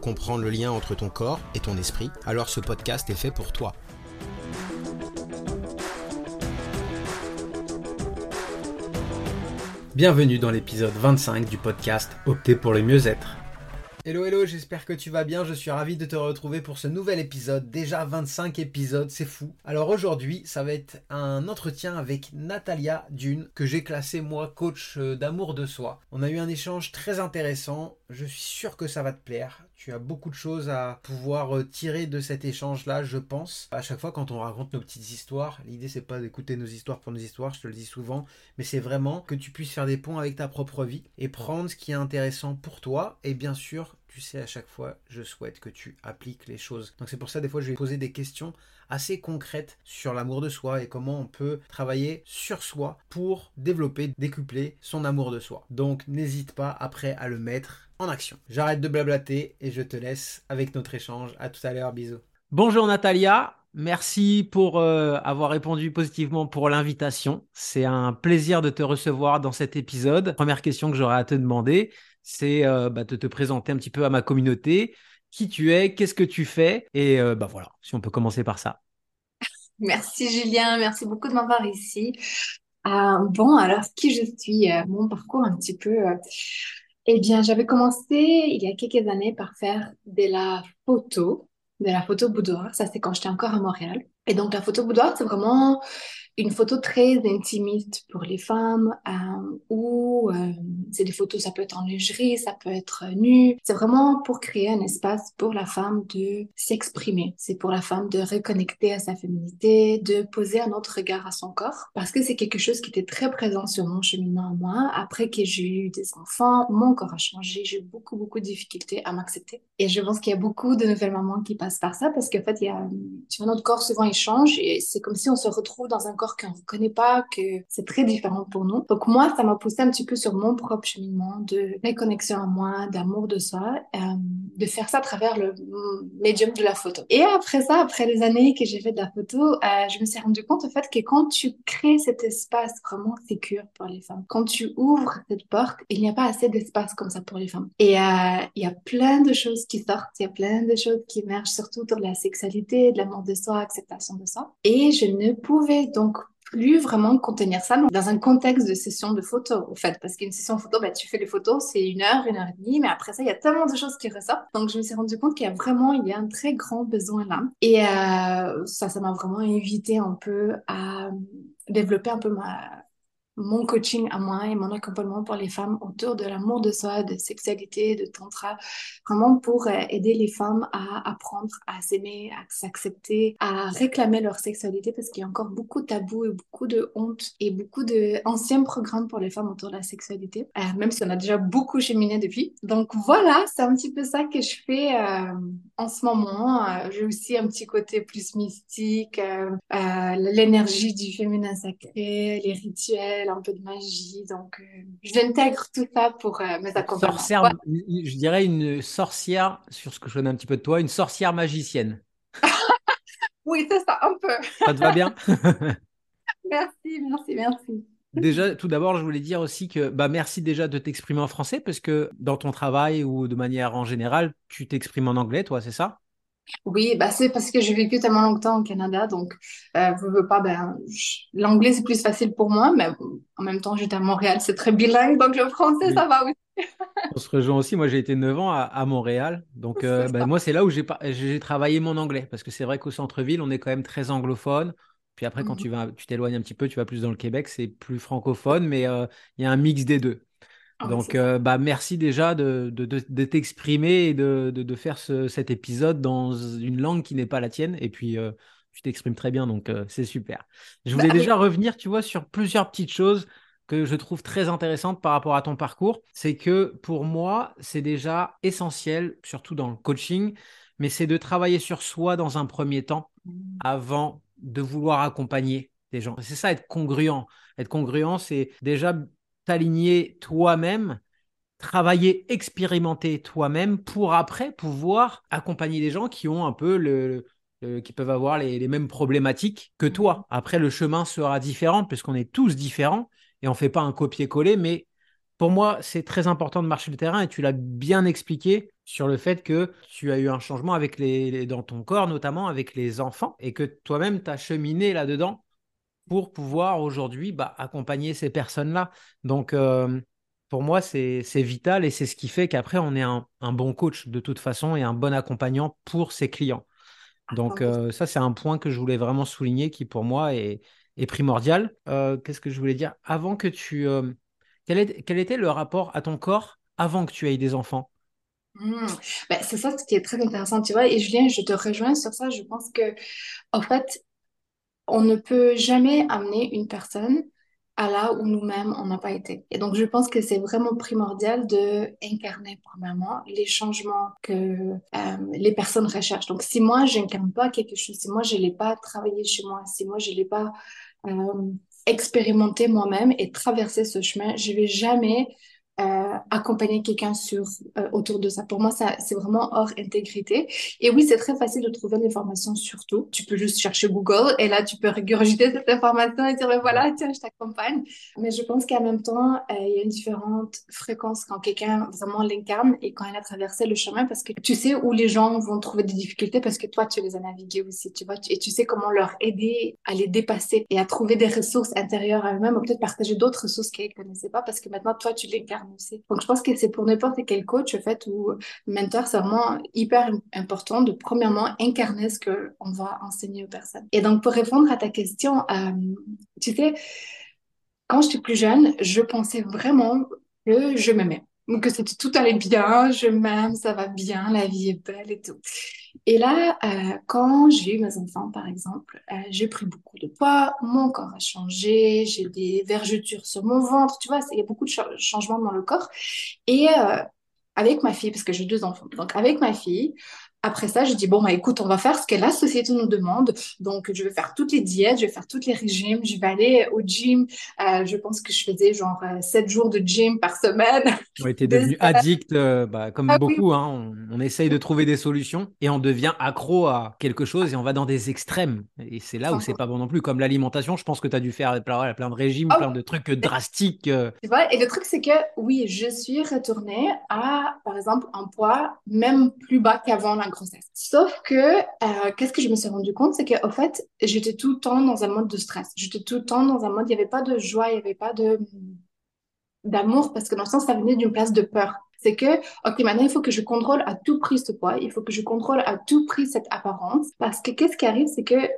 comprendre le lien entre ton corps et ton esprit, alors ce podcast est fait pour toi. Bienvenue dans l'épisode 25 du podcast Opter pour le mieux-être. Hello hello, j'espère que tu vas bien, je suis ravi de te retrouver pour ce nouvel épisode, déjà 25 épisodes, c'est fou. Alors aujourd'hui, ça va être un entretien avec Natalia Dune, que j'ai classé moi coach euh, d'amour de soi. On a eu un échange très intéressant, je suis sûr que ça va te plaire. Tu as beaucoup de choses à pouvoir euh, tirer de cet échange-là, je pense. À chaque fois quand on raconte nos petites histoires, l'idée c'est pas d'écouter nos histoires pour nos histoires, je te le dis souvent, mais c'est vraiment que tu puisses faire des ponts avec ta propre vie et prendre ce qui est intéressant pour toi et bien sûr tu sais, à chaque fois, je souhaite que tu appliques les choses. Donc c'est pour ça, des fois, je vais poser des questions assez concrètes sur l'amour de soi et comment on peut travailler sur soi pour développer, décupler son amour de soi. Donc n'hésite pas après à le mettre en action. J'arrête de blablater et je te laisse avec notre échange. À tout à l'heure, bisous. Bonjour Natalia, Merci pour euh, avoir répondu positivement pour l'invitation. C'est un plaisir de te recevoir dans cet épisode. Première question que j'aurais à te demander, c'est euh, bah, de te présenter un petit peu à ma communauté, qui tu es, qu'est-ce que tu fais, et euh, bah voilà, si on peut commencer par ça. Merci Julien, merci beaucoup de m'avoir ici. Euh, bon, alors qui je suis, mon parcours un petit peu. eh bien, j'avais commencé il y a quelques années par faire de la photo, de la photo boudoir. Ça, c'est quand j'étais encore à Montréal. Et donc, la photo boudoir, c'est vraiment une photo très intimiste pour les femmes euh, ou euh, c'est des photos, ça peut être en lingerie, ça peut être nu. C'est vraiment pour créer un espace pour la femme de s'exprimer. C'est pour la femme de reconnecter à sa féminité, de poser un autre regard à son corps parce que c'est quelque chose qui était très présent sur mon cheminement à moi. Après que j'ai eu des enfants, mon corps a changé. J'ai beaucoup, beaucoup de difficultés à m'accepter. Et je pense qu'il y a beaucoup de nouvelles mamans qui passent par ça parce qu'en fait, il y a, notre corps souvent il change et c'est comme si on se retrouve dans un corps qu'on ne connaît pas, que c'est très différent pour nous. Donc moi, ça m'a poussé un petit peu sur mon propre cheminement de réconnexion à moi, d'amour de soi, euh, de faire ça à travers le médium de la photo. Et après ça, après les années que j'ai fait de la photo, euh, je me suis rendu compte en fait que quand tu crées cet espace vraiment sécure pour les femmes, quand tu ouvres cette porte, il n'y a pas assez d'espace comme ça pour les femmes. Et euh, il y a plein de choses qui sortent, il y a plein de choses qui émergent, surtout autour de la sexualité, de l'amour de soi, acceptation de soi. Et je ne pouvais donc plus vraiment contenir ça dans un contexte de session de photos, au fait. Parce qu'une session photo, bah, tu fais les photos, c'est une heure, une heure et demie, mais après ça, il y a tellement de choses qui ressortent. Donc, je me suis rendu compte qu'il y a vraiment, il y a un très grand besoin là. Et euh, ça, ça m'a vraiment invité un peu à développer un peu ma, mon coaching à moi et mon accompagnement pour les femmes autour de l'amour de soi, de sexualité, de tantra, vraiment pour euh, aider les femmes à apprendre à s'aimer, à s'accepter, à réclamer leur sexualité parce qu'il y a encore beaucoup de tabous et beaucoup de honte et beaucoup d'anciens programmes pour les femmes autour de la sexualité, euh, même si on a déjà beaucoup cheminé depuis. Donc voilà, c'est un petit peu ça que je fais euh, en ce moment. J'ai aussi un petit côté plus mystique, l'énergie du féminin sacré, les rituels un peu de magie. Donc, euh, j'intègre tout ça pour euh, mes accompagnements. Sorcière, Je dirais une sorcière, sur ce que je connais un petit peu de toi, une sorcière magicienne. oui, c'est ça, un peu. ça te va bien? Merci, merci, merci. Déjà, tout d'abord, je voulais dire aussi que bah, merci déjà de t'exprimer en français parce que dans ton travail ou de manière en général, tu t'exprimes en anglais, toi, c'est ça? Oui, bah c'est parce que j'ai vécu tellement longtemps au Canada, donc euh, je veux pas, ben, l'anglais c'est plus facile pour moi, mais en même temps j'étais à Montréal, c'est très bilingue, donc le français ça va aussi. On se rejoint aussi, moi j'ai été 9 ans à, Montréal, donc euh, ben, moi c'est là où j'ai travaillé mon anglais, parce que c'est vrai qu'au centre-ville on est quand même très anglophone, puis après quand mhm. tu vas, tu t'éloignes un petit peu, tu vas plus dans le Québec, c'est plus francophone, mais euh, il y a un mix des deux. Ah Donc, euh, bah, merci déjà de, de, t'exprimer et de, de, faire cet épisode dans une langue qui n'est pas la tienne. Et puis, euh, tu t'exprimes très bien, donc euh, c'est super. Je bah, voulais déjà revenir, tu vois, sur plusieurs petites choses. que je trouve très intéressante par rapport à ton parcours, c'est que pour moi, c'est déjà essentiel, surtout dans le coaching, mais c'est de travailler sur soi dans un premier temps mmh. avant de vouloir accompagner des gens. C'est ça, être congruent. Être congruent, c'est déjà t'aligner toi-même, travailler, expérimenter toi-même pour après pouvoir accompagner des gens qui ont un peu le, qui peuvent avoir les, mêmes problématiques que toi. Après, le chemin sera différent puisqu'on est tous différents et on ne fait pas un copier-coller, mais pour moi, c'est très important de marcher le terrain et tu l'as bien expliqué sur le fait que tu as eu un changement avec les, dans ton corps, notamment avec les enfants, et que toi-même, tu as cheminé là-dedans pour pouvoir aujourd'hui bah, accompagner ces personnes-là. Donc, euh, pour moi, c'est vital et c'est ce qui fait qu'après, on est un, bon coach de toute façon et un bon accompagnant pour ses clients. Donc, euh, ça, c'est un point que je voulais vraiment souligner qui, pour moi, est, est primordial. Euh, qu'est-ce que je voulais dire? Avant que tu quel, était le rapport à ton corps avant que tu aies des enfants? Mmh. ben, c'est ça ce qui est très intéressant, tu vois. Et Julien, je te rejoins sur ça. Je pense que, en fait, on ne peut jamais amener une personne à là où nous-mêmes on n'a pas été. Et donc, je pense que c'est vraiment primordial de incarner premièrement les changements que euh, les personnes recherchent. Donc, si moi, je n'incarne pas quelque chose, si moi, je l'ai pas travaillé chez moi, si moi, je l'ai pas euh, expérimenter moi-même et traverser ce chemin. Je vais jamais euh, accompagner quelqu'un sur euh, autour de ça. Pour moi, ça c'est vraiment hors intégrité. Et oui, c'est très facile de trouver l'information sur tout. Tu peux juste chercher Google et là, tu peux régurgiter cette information et dire, voilà, tiens, je t'accompagne. Mais je pense qu'en même temps, euh, il y a une différente fréquence quand quelqu'un vraiment l'incarne et quand il a traversé le chemin parce que tu sais où les gens vont trouver des difficultés parce que toi, tu les as naviguées aussi, tu vois, et tu sais comment leur aider à les dépasser et à trouver des ressources intérieures à eux-mêmes ou peut-être partager d'autres ressources qu'ils ne connaissaient pas parce que maintenant, toi, tu l'incarnes donc, je pense que c'est pour n'importe quel coach, en fait, ou mentor, c'est vraiment hyper important de, premièrement, incarner ce qu'on va enseigner aux personnes. Et donc, pour répondre à ta question, euh, tu sais, quand j'étais plus jeune, je pensais vraiment que je m'aimais que tout allait bien, je m'aime, ça va bien, la vie est belle et tout. Et là, euh, quand j'ai eu mes enfants, par exemple, euh, j'ai pris beaucoup de poids, mon corps a changé, j'ai des vergetures sur mon ventre, tu vois, il y a beaucoup de changements dans le corps. Et euh, avec ma fille, parce que j'ai deux enfants, donc avec ma fille, après ça, je dis, bon, bah, écoute, on va faire ce que la société nous demande. Donc, je vais faire toutes les diètes, je vais faire tous les régimes, je vais aller au gym. Euh, je pense que je faisais genre euh, 7 jours de gym par semaine. Tu été devenu addict, euh, bah, comme ah beaucoup. Hein, on, essaye de trouver des solutions et on devient accro à quelque chose et on va dans des extrêmes. Et c'est là où c'est pas bon non plus. Comme l'alimentation, je pense que tu as dû faire plein, plein de régimes, oh. plein de trucs drastiques. Tu vois, et le truc, c'est que oui, je suis retournée à, par exemple, un poids même plus bas qu'avant la grossesse. Sauf que, euh, qu'est-ce que je me suis rendu compte, c'est qu'en fait, j'étais tout le temps dans un mode de stress. J'étais tout le temps dans un mode, il n'y avait pas de joie, il n'y avait pas de d'amour, parce que dans le sens, ça venait d'une place de peur. C'est que, ok, maintenant, il faut que je contrôle à tout prix ce poids, il faut que je contrôle à tout prix cette apparence, parce que qu'est-ce qui arrive, c'est que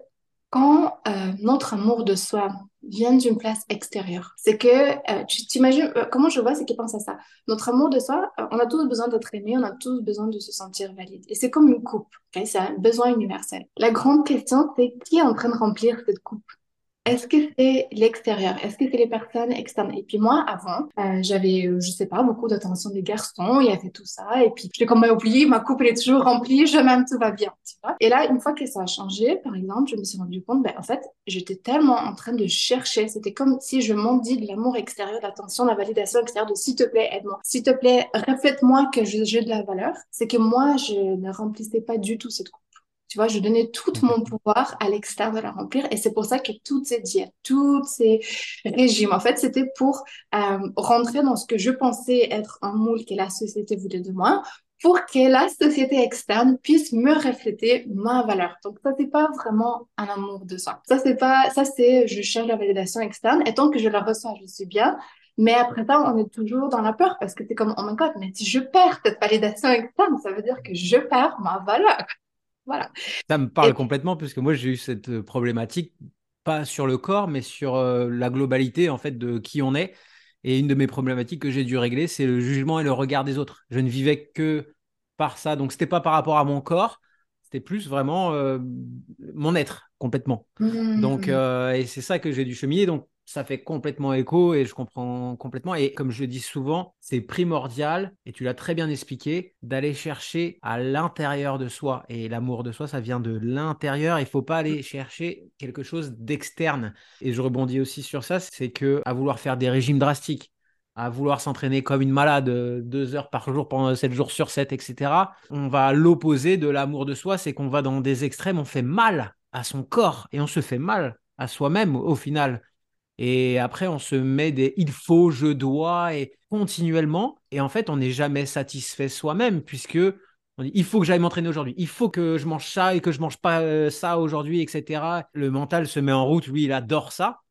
quand euh, notre amour de soi vient d'une place extérieure, c'est que euh, tu t'imagines, euh, comment je vois, c'est qu'ils pensent à ça? Notre amour de soi, on a tous besoin d'être aimé, on a tous besoin de se sentir valide. Et c'est comme une coupe, c'est un besoin universel. La grande question, c'est qui est en train de remplir cette coupe? Est-ce que c'est l'extérieur? Est-ce que c'est les personnes externes? Et puis moi, avant, euh, j'avais, euh, je sais pas, beaucoup d'attention des garçons, il y avait tout ça, et puis je l'ai comme oublié, ma coupe elle est toujours remplie, je m'aime, tout va bien, tu vois. Et là, une fois que ça a changé, par exemple, je me suis rendu compte, ben en fait, j'étais tellement en train de chercher, c'était comme si je m'en dis de l'amour extérieur, l'attention, la validation extérieure, de s'il te plaît, aide-moi, s'il te plaît, reflète-moi que j'ai de la valeur. C'est que moi, je ne remplissais pas du tout cette coupe. Tu vois, je donnais tout mon pouvoir à l'extérieur de la remplir. Et c'est pour ça que toutes ces diètes, tous ces régimes, en fait, c'était pour euh, rentrer dans ce que je pensais être un moule que la société voulait de moi, pour que la société externe puisse me refléter ma valeur. Donc ça c'est pas vraiment un amour de soi. Ça c'est pas ça c'est je cherche la validation externe et tant que je la reçois, je suis bien. Mais après ça, on est toujours dans la peur parce que c'est comme oh my god, mais si je perds cette validation externe, ça veut dire que je perds ma valeur. Voilà. Ça me parle complètement, puisque moi, j'ai eu cette euh, problématique, pas sur le corps, mais sur euh, la globalité, en fait, de qui on est. Et une de mes problématiques que j'ai dû régler, c'est le jugement et le regard des autres. Je ne vivais que par ça. Donc, c'était pas par rapport à mon corps, c'était plus vraiment euh, mon être, complètement. Donc, mmh. et c'est ça que j'ai dû cheminer. Donc, ça fait complètement écho et je comprends complètement. Et comme je le dis souvent, c'est primordial, et tu l'as très bien expliqué, d'aller chercher à l'intérieur de soi. Et l'amour de soi, ça vient de l'intérieur. Il ne faut pas aller chercher quelque chose d'externe. Et je rebondis aussi sur ça, c'est que à vouloir faire des régimes drastiques, à vouloir s'entraîner comme une malade euh, deux heures par jour pendant sept jours sur sept, etc. On va à l'opposé de l'amour de soi, c'est qu'on va dans des extrêmes, on fait mal à son corps et on se fait mal à soi-même au final. Et après, on se met des il faut, je dois, et continuellement. Et en fait, on n'est jamais satisfait soi-même, puisque on dit il faut que j'aille m'entraîner aujourd'hui, il faut que je mange ça et que je mange pas euh, ça aujourd'hui, etc. Le mental se met en route, lui, il adore ça.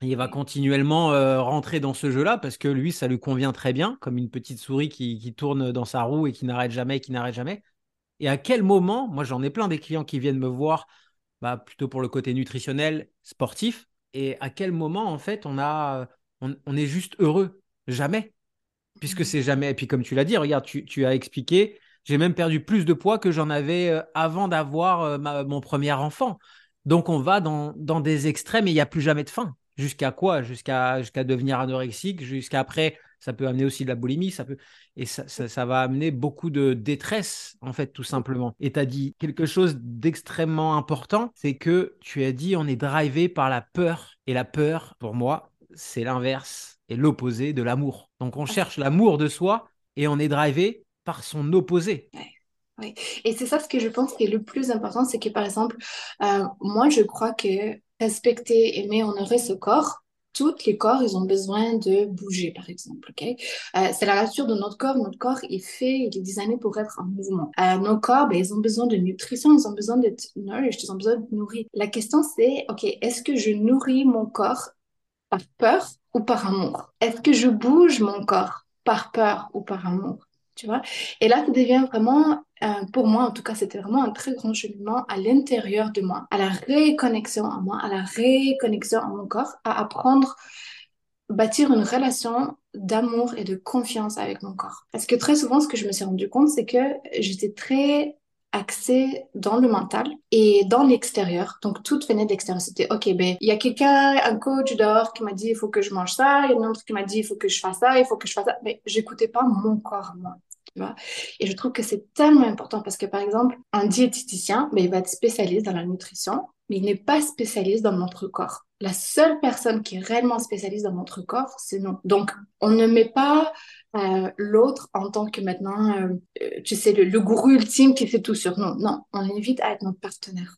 Il va continuellement euh, rentrer dans ce jeu-là parce que lui, ça lui convient très bien, comme une petite souris qui, qui tourne dans sa roue et qui n'arrête jamais, qui n'arrête jamais. Et à quel moment, moi j'en ai plein des clients qui viennent me voir bah, plutôt pour le côté nutritionnel, sportif, et à quel moment, en fait, on, a, on, est juste heureux? Jamais. Puisque mmh. c'est jamais. Et puis, comme tu l'as dit, regarde, tu, as expliqué, j'ai même perdu plus de poids que j'en avais euh, avant d'avoir euh, mon premier enfant. Donc, on va dans, dans des extrêmes et il n'y a plus jamais de fin. Jusqu'à quoi? Jusqu'à jusqu'à devenir anorexique, jusqu'à après, ça peut amener aussi de la boulimie, ça peut et ça, ça, va amener beaucoup de détresse en fait tout simplement. Et tu as dit quelque chose d'extrêmement important, c'est que tu as dit on est drivé par la peur et la peur pour moi, c'est l'inverse et l'opposé de l'amour. Donc on cherche l'amour de soi et on est drivé par son opposé. Oui. Et c'est ça ce que je pense qui est le plus important, c'est que par exemple, euh, moi je crois que respecter, aimer, honorer ce corps, tous les corps, ils ont besoin de bouger, par exemple. euh, c'est la nature de notre corps. Notre corps, il fait, il est designé pour être en mouvement. Euh, nos corps, ben, ils ont besoin de nutrition, ils ont besoin d'être nourished, ils ont besoin de nourrir. La question, c'est, OK, est-ce que je nourris mon corps par peur ou par amour? Est-ce que je bouge mon corps par peur ou par amour? Tu vois? Et là, ça devient vraiment, euh, pour moi en tout cas, c'était vraiment un très grand cheminement à l'intérieur de moi, à la réconnexion à moi, à la réconnexion à mon corps, à apprendre, bâtir une relation d'amour et de confiance avec mon corps. Parce que très souvent, ce que je me suis rendu compte, c'est que j'étais très axée dans le mental et dans l'extérieur. Donc, tout venait de l'extérieur. C'était, OK, ben, il y a quelqu'un, un coach dehors qui m'a dit, il faut que je mange ça. Il y a un autre qui m'a dit, il faut que je fasse ça, il faut que je fasse ça. Mais j'écoutais pas mon corps, moi. Et je trouve que c'est tellement important parce que, par exemple, un diététicien, ben, il va être spécialiste dans la nutrition, mais il n'est pas spécialiste dans notre corps. La seule personne qui est réellement spécialiste dans notre corps, c'est nous. Donc, on ne met pas euh, l'autre en tant que maintenant, euh, tu sais, le, le, gourou ultime qui fait tout sur nous. Non, on l'invite à être notre partenaire.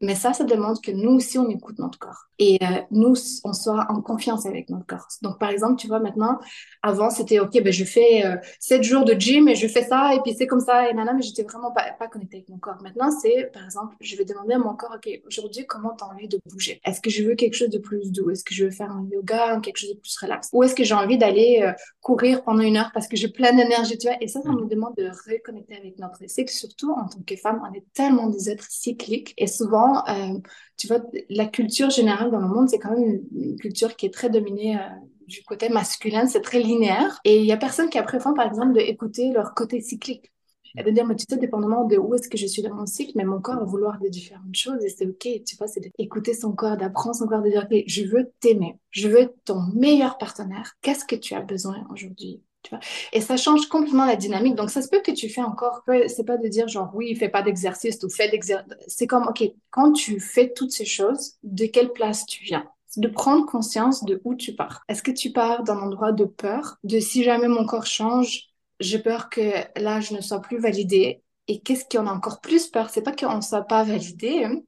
Mais ça, ça demande que nous aussi, on écoute notre corps. Et euh, nous, on soit en confiance avec notre corps. Donc, par exemple, tu vois, maintenant, avant, c'était, OK, ben, je fais euh, 7 jours de gym et je fais ça, et puis c'est comme ça, et nana, mais j'étais vraiment pas, pas connectée avec mon corps. Maintenant, c'est, par exemple, je vais demander à mon corps, OK, aujourd'hui, comment tu as envie de bouger? Est-ce que je veux quelque chose de plus doux? Est-ce que je veux faire un yoga, quelque chose de plus relax? Ou est-ce que j'ai envie d'aller euh, courir pendant une heure parce que j'ai plein d'énergie, tu vois? Et ça, ça nous demande de reconnecter avec notre cycle, surtout en tant que femme, on est tellement des êtres cycliques, et souvent, euh, tu vois, la culture générale dans le monde, c'est quand même une, culture qui est très dominée euh, du côté masculin, c'est très linéaire. Et il y a personne qui a par exemple, d'écouter leur côté cyclique. Et de dire, mais tu sais, dépendamment de où est-ce que je suis dans mon cycle, mais mon corps va vouloir des différentes choses et c'est OK, tu vois, c'est d'écouter son corps, d'apprendre son corps, de dire, OK, je veux t'aimer, je veux ton meilleur partenaire. Qu'est-ce que tu as besoin aujourd'hui? Et ça change complètement la dynamique. Donc, ça se peut que tu fais encore, c'est pas de dire genre, oui, fais pas d'exercice ou fais d'exercice. C'est comme, OK, quand tu fais toutes ces choses, de quelle place tu viens? De prendre conscience de où tu pars. Est-ce que tu pars d'un endroit de peur, de si jamais mon corps change, j'ai peur que là, je ne sois plus validée? Et qu'est-ce qui en a encore plus peur? C'est pas qu'on ne soit pas validé, hein.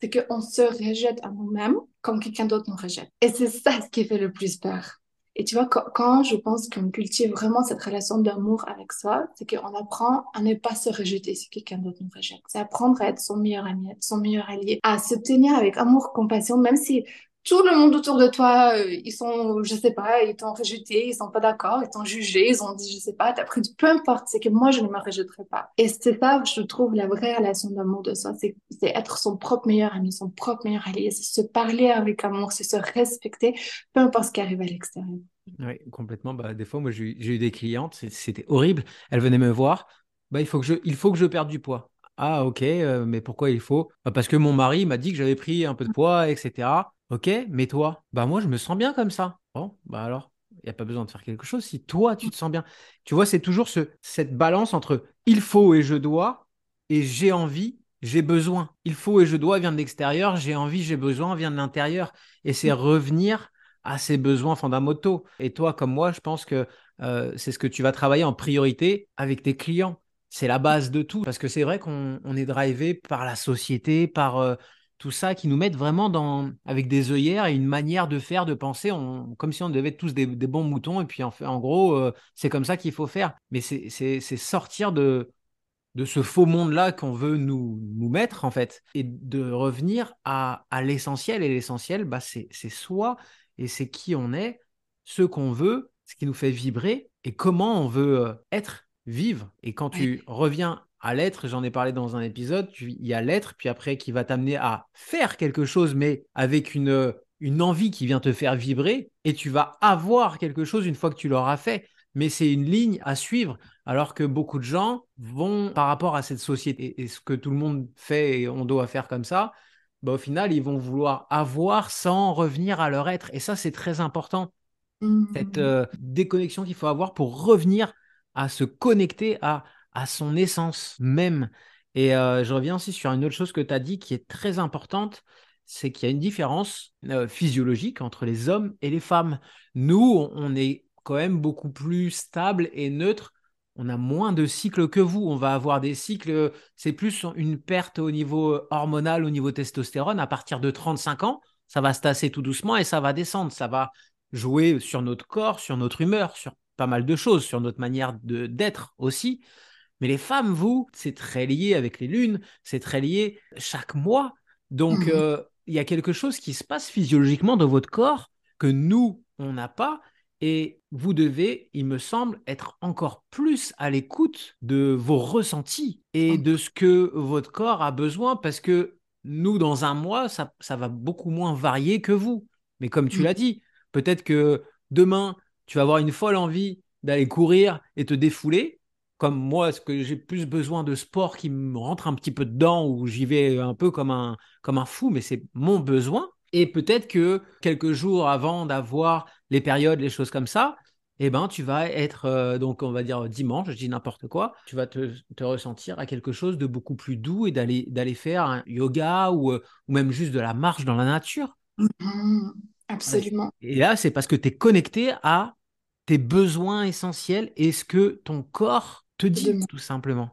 c'est qu'on se rejette à nous-mêmes comme quelqu'un d'autre nous rejette. Et c'est ça ce qui fait le plus peur. Et tu vois, quand, je pense qu'on cultive vraiment cette relation d'amour avec soi, c'est qu'on apprend à ne pas se rejeter si quelqu'un d'autre nous rejette. C'est apprendre à être son meilleur ami, son meilleur allié, à se tenir avec amour, compassion, même si tout le monde autour de toi, euh, ils sont, je sais pas, ils t'ont rejeté, ils sont pas d'accord, ils t'ont jugé, ils ont dit, je sais pas, t'as pris, peu importe, c'est que moi, je ne me rejetterai pas. Et c'est ça, je trouve, la vraie relation d'amour de soi, c'est être son propre meilleur ami, son propre meilleur allié, c'est se parler avec amour, c'est se respecter, peu importe ce qui arrive à l'extérieur. Oui, complètement. Bah, des fois, moi, j'ai eu des clientes, c'était horrible. Elles venaient me voir. Bah, il faut que je, il faut que je perde du poids. Ah, ok, euh, mais pourquoi il faut? Bah, Parce que mon mari m'a dit que j'avais pris un peu de poids, etc. Ok, mais toi, bah moi je me sens bien comme ça. Bon, bah alors, il n'y a pas besoin de faire quelque chose si toi tu te sens bien. Tu vois, c'est toujours ce, cette balance entre il faut et je dois et j'ai envie, j'ai besoin. Il faut et je dois vient de l'extérieur, j'ai envie, j'ai besoin vient de l'intérieur. Et c'est revenir à ses besoins fondamentaux. Et toi, comme moi, je pense que euh, c'est ce que tu vas travailler en priorité avec tes clients. C'est la base de tout. Parce que c'est vrai qu'on est drivé par la société, par euh, tout ça qui nous met vraiment dans, avec des œillères et une manière de faire, de penser, comme si on devait être tous des, bons moutons. Et puis en, fait, en gros, euh, c'est comme ça qu'il faut faire. Mais c'est sortir de, de ce faux monde-là qu'on veut nous, nous mettre, en fait, et de revenir à, à l'essentiel. Et l'essentiel, bah, c'est soi et c'est qui on est, ce qu'on veut, ce qui nous fait vibrer et comment on veut euh, être, vivre. Et quand tu reviens à l'être, j'en ai parlé dans un épisode, il y a l'être, puis après qui va t'amener à faire quelque chose, mais avec une, une envie qui vient te faire vibrer, et tu vas avoir quelque chose une fois que tu l'auras fait. Mais c'est une ligne à suivre, alors que beaucoup de gens vont, par rapport à cette société et ce que tout le monde fait et on doit faire comme ça, bah, au final, ils vont vouloir avoir sans revenir à leur être. Et ça, c'est très important. Cette mmh. euh, déconnexion qu'il faut avoir pour revenir à se connecter à, à son essence même. Et euh, je reviens aussi sur une autre chose que tu as dit qui est très importante, c'est qu'il y a une différence euh, physiologique entre les hommes et les femmes. Nous, on est quand même beaucoup plus stable et neutre. On a moins de cycles que vous. On va avoir des cycles, c'est plus une perte au niveau hormonal, au niveau testostérone. À partir de 35 ans, ça va se tasser tout doucement et ça va descendre. Ça va jouer sur notre corps, sur notre humeur, sur pas mal de choses, sur notre manière d'être aussi. Mais les femmes, vous, c'est très lié avec les lunes, c'est très lié chaque mois. Donc, mmh euh, il y a quelque chose qui se passe physiologiquement dans votre corps que nous, on n'a pas. Et vous devez, il me semble, être encore plus à l'écoute de vos ressentis et mmh. de ce que votre corps a besoin parce que nous, dans un mois, ça, ça va beaucoup moins varier que vous. Mais comme tu mmh. l'as dit, Peut-être que demain, tu vas avoir une folle envie d'aller courir et te défouler. Comme moi, ce que j'ai plus besoin de sport qui me rentre un petit peu dedans, où j'y vais un peu comme un, comme un fou, mais c'est mon besoin. Et peut-être que quelques jours avant d'avoir les périodes, les choses comme ça, eh ben, tu vas être, euh, donc on va dire dimanche, je dis n'importe quoi, tu vas te, ressentir à quelque chose de beaucoup plus doux et d'aller, d'aller faire un yoga ou, euh, ou même juste de la marche dans la nature. Mmh. Absolument. Et là, c'est parce que tu es connecté à tes besoins essentiels et ce que ton corps te dit, tout simplement.